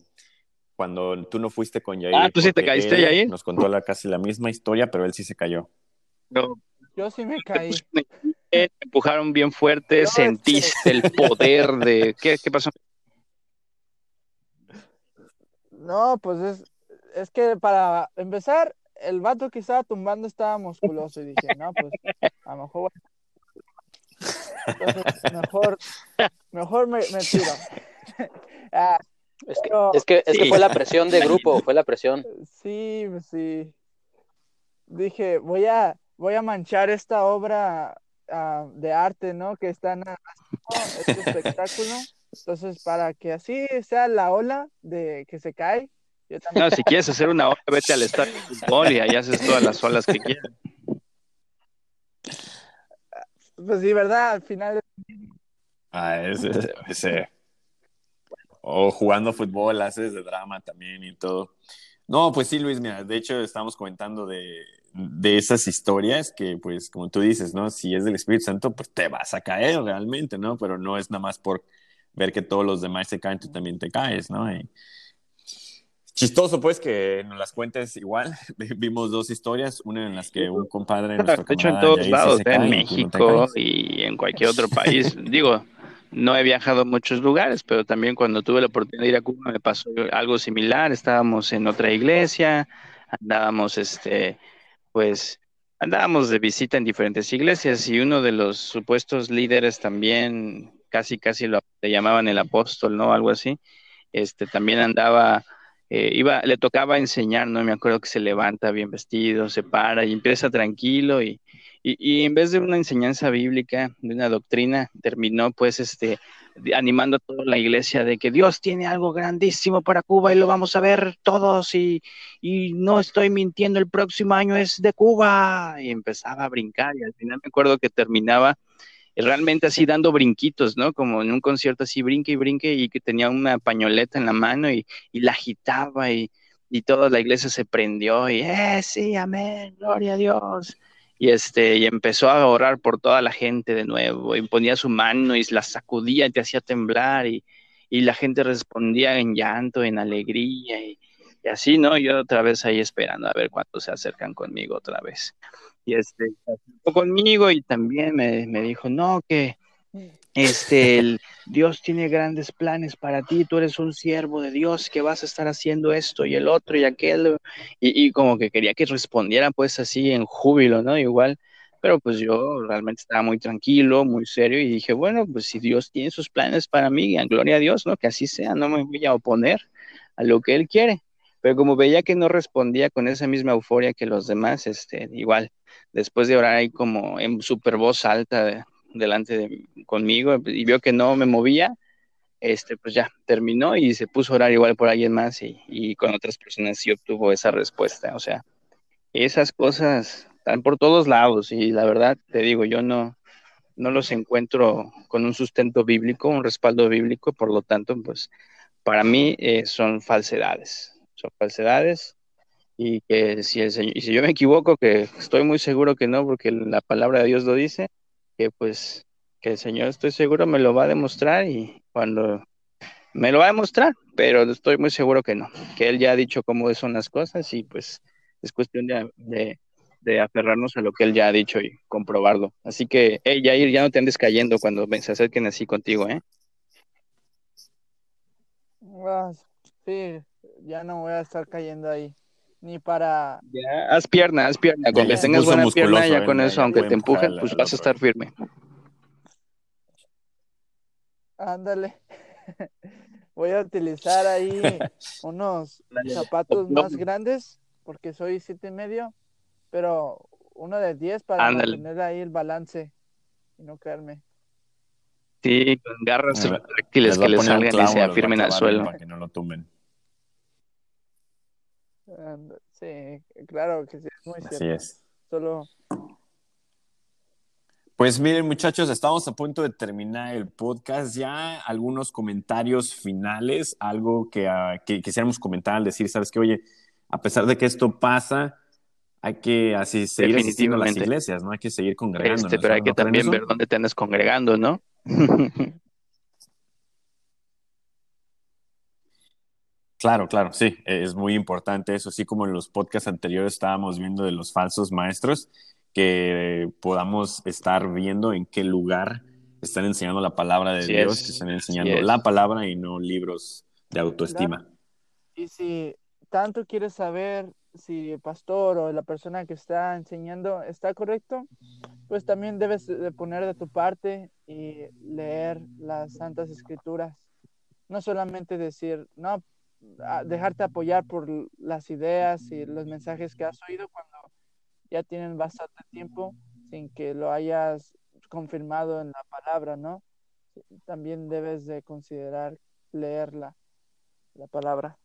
cuando tú no fuiste con Yair. Ah, tú sí te caíste, Yair. Nos contó la, casi la misma historia, pero él sí se cayó. No. Yo sí me caí. Me empujaron bien fuerte, sentiste el poder de... ¿Qué, ¿Qué, pasó? No, pues es, es que para empezar, el vato que estaba tumbando estaba musculoso y dije, no, pues a lo mejor... Entonces, mejor, mejor me, me tiro. ah, es que, es, que, es que fue la presión de grupo, fue la presión. Sí, sí. Dije, voy a, voy a manchar esta obra uh, de arte, ¿no? Que están haciendo este espectáculo. Entonces, para que así sea la ola de que se cae. Yo también... No, si quieres hacer una ola, vete al estadio de fútbol y ahí haces todas las olas que quieras. Pues sí, ¿verdad? Al final. Ah, ese, o jugando fútbol, haces de drama también y todo. No, pues sí, Luis, mira, de hecho estamos comentando de, de esas historias que, pues, como tú dices, ¿no? Si es del Espíritu Santo, pues te vas a caer realmente, ¿no? Pero no es nada más por ver que todos los demás se caen, tú también te caes, ¿no? Chistoso, pues, que nos las cuentes igual. Vimos dos historias, una en las que un compadre... De hecho, en todos lados, en México y en cualquier otro país. Digo, no he viajado a muchos lugares, pero también cuando tuve la oportunidad de ir a Cuba me pasó algo similar. Estábamos en otra iglesia, andábamos, este, pues, andábamos de visita en diferentes iglesias y uno de los supuestos líderes también, casi, casi lo le llamaban el apóstol, ¿no? Algo así. Este, también andaba, eh, iba, le tocaba enseñar, ¿no? Me acuerdo que se levanta bien vestido, se para y empieza tranquilo y y, en vez de una enseñanza bíblica, de una doctrina, terminó pues este animando a toda la iglesia de que Dios tiene algo grandísimo para Cuba y lo vamos a ver todos y, y no estoy mintiendo, el próximo año es de Cuba. Y empezaba a brincar y al final me acuerdo que terminaba realmente así dando brinquitos, ¿no? Como en un concierto así, brinque y brinque y que tenía una pañoleta en la mano y, y la agitaba y, y toda la iglesia se prendió y, eh, sí, amén, gloria a Dios y este y empezó a orar por toda la gente de nuevo y ponía su mano y la sacudía y te hacía temblar y, la gente respondía en llanto, en alegría y, así, ¿no? Yo otra vez ahí esperando a ver cuántos se acercan conmigo otra vez. Y este, acercó conmigo y también me, me dijo, no, que este, el, Dios tiene grandes planes para ti, tú eres un siervo de Dios que vas a estar haciendo esto y el otro y aquel, y, como que quería que respondiera pues así en júbilo, ¿no? Igual, pero pues yo realmente estaba muy tranquilo, muy serio y dije, bueno, pues si Dios tiene sus planes para mí, gloria a Dios, ¿no? Que así sea, no me voy a oponer a lo que Él quiere. Pero como veía que no respondía con esa misma euforia que los demás, este, igual, después de orar ahí como en super voz alta, delante de conmigo y vio que no me movía, este, pues ya terminó y se puso a orar igual por alguien más y, con otras personas y obtuvo esa respuesta. O sea, esas cosas están por todos lados y la verdad te digo, yo no, no los encuentro con un sustento bíblico, un respaldo bíblico, por lo tanto, pues para mí eh, son falsedades, falsedades y que si el Señor, y si yo me equivoco, que estoy muy seguro que no, porque la palabra de Dios lo dice, que pues que el Señor estoy seguro me lo va a demostrar y cuando me lo va a demostrar, pero estoy muy seguro que no, que Él ya ha dicho cómo son las cosas y pues es cuestión de, de, aferrarnos a lo que Él ya ha dicho y comprobarlo. Así que, hey, Jair, ya no te andes cayendo cuando se acerquen así contigo, ¿eh? Ah, sí, ya no voy a estar cayendo ahí ni para. Ya, haz pierna, haz pierna. Con que tengas buena pierna, ya con eso, aunque te empujen, pues vas a estar firme. Ándale. Voy a utilizar ahí unos zapatos más grandes porque soy siete y medio, pero uno de 10 para Ándale. mantener ahí el balance y no caerme. Sí, con garras Les va- táctiles va que le salgan y se afirmen al suelo. Para que no lo tumben. And- Sí, claro que sí, es muy Así cierto. es. Solo Pues miren, muchachos, estamos a punto de terminar el podcast. Ya algunos comentarios finales, algo que, ah, que quisiéramos comentar al decir, sabes que, oye, a pesar de que esto pasa, hay que así seguir asistiendo a las iglesias, ¿no? Hay que seguir congregándonos. Este, pero hay que ¿No creen también ver dónde te andas congregando, ¿no? Claro, claro, sí, es muy importante eso, así como en los podcasts anteriores estábamos viendo de los falsos maestros, que podamos estar viendo en qué lugar están enseñando la palabra de Así Dios, es, que están enseñando es. la palabra y no libros de autoestima. Y si tanto quieres saber si el pastor o la persona que está enseñando está correcto, pues también debes de poner de tu parte y leer las santas escrituras. No solamente decir, no, dejarte apoyar por las ideas y los mensajes que has oído cuando ya tienen bastante tiempo sin que lo hayas confirmado en la palabra, ¿no? También debes de considerar leerla, la palabra.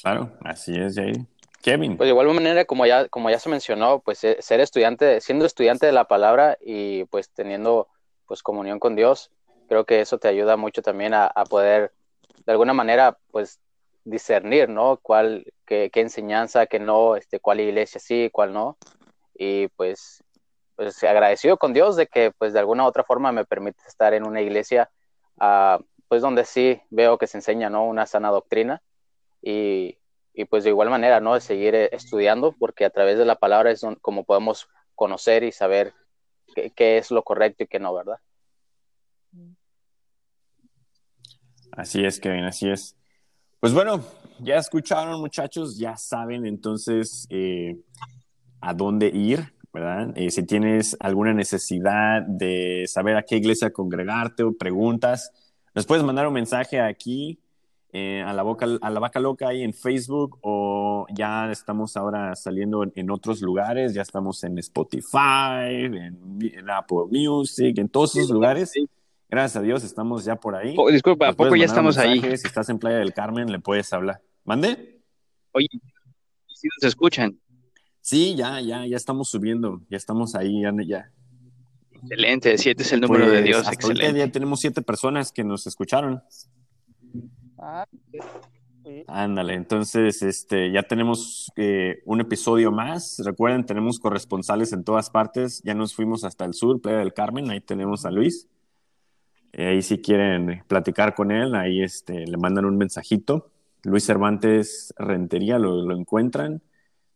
Claro, así es, Jair. Kevin, Pues de igual manera, como ya, como ya se mencionó, pues eh, ser estudiante, siendo estudiante de la palabra y pues teniendo pues comunión con Dios, creo que eso te ayuda mucho también a, a poder de alguna manera pues discernir, ¿no? Cuál, qué, enseñanza, qué no, este, cuál iglesia sí, cuál no. Y pues, pues agradecido con Dios de que pues de alguna u otra forma me permite estar en una iglesia ah, pues donde sí veo que se enseña, ¿no? Una sana doctrina y, y pues de igual manera, ¿no? Seguir eh, estudiando, porque a través de la palabra es como podemos conocer y saber qué, qué es lo correcto y qué no, ¿verdad? Así es, Kevin, así es. Pues bueno, ya escucharon, muchachos, ya saben entonces eh, a dónde ir, ¿verdad? Eh, si tienes alguna necesidad de saber a qué iglesia congregarte o preguntas, nos puedes mandar un mensaje aquí eh, a, la boca, a la vaca loca ahí en Facebook o ya estamos ahora saliendo en, otros lugares, ya estamos en Spotify, en, en Apple Music, en todos esos lugares. Gracias a Dios estamos ya por ahí. Oh, disculpa, ¿a poco ya estamos ahí? Si estás en Playa del Carmen, le puedes hablar. ¿Mande? Oye, si nos escuchan. Sí, ya, ya, ya estamos subiendo, ya estamos ahí, ya. ya. Excelente, siete es el número de Pues, Dios, hasta excelente. ya tenemos siete personas que nos escucharon. Ah, sí. Ándale, entonces este, ya tenemos eh, un episodio más. Recuerden, tenemos corresponsales en todas partes. Ya nos fuimos hasta el sur, Playa del Carmen. Ahí tenemos a Luis. Eh, ahí si quieren platicar con él, ahí este, le mandan un mensajito. Luis Cervantes Rentería, lo, lo encuentran.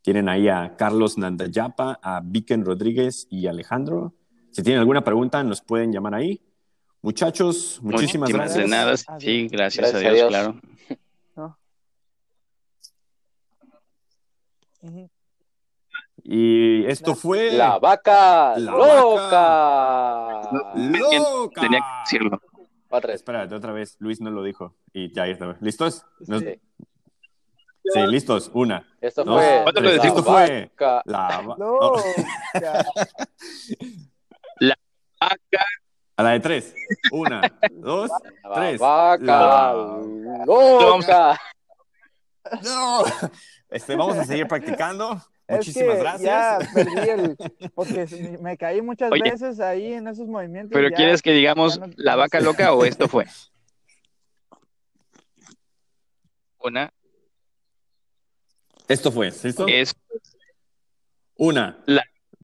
Tienen ahí a Carlos Nandayapa, a Viken Rodríguez y Alejandro. Si tienen alguna pregunta, nos pueden llamar ahí. Muchachos, muchísimas Muchísimas gracias. de nada, sí, gracias, Gracias a a Dios, claro. Y esto La- fue La vaca La loca. loca. Tenía que decirlo. Otra vez. Espérate, otra vez. Luis no lo dijo. Y ya está. ¿Listos? Nos- Sí. Sí, listos. Una. Esto dos, fue. Esto fue vaca. la va- No, no, ya. Vaca, a la de tres. Una, dos, La tres. vaca La- loca. No. Este, vamos a seguir practicando. Es Muchísimas que gracias. Ya perdí el. Porque me- caí muchas Oye. veces ahí en esos movimientos. pero ya- ¿quieres que digamos no- la vaca loca o esto fue? Una Esto fue. ¿Listo? es Una, la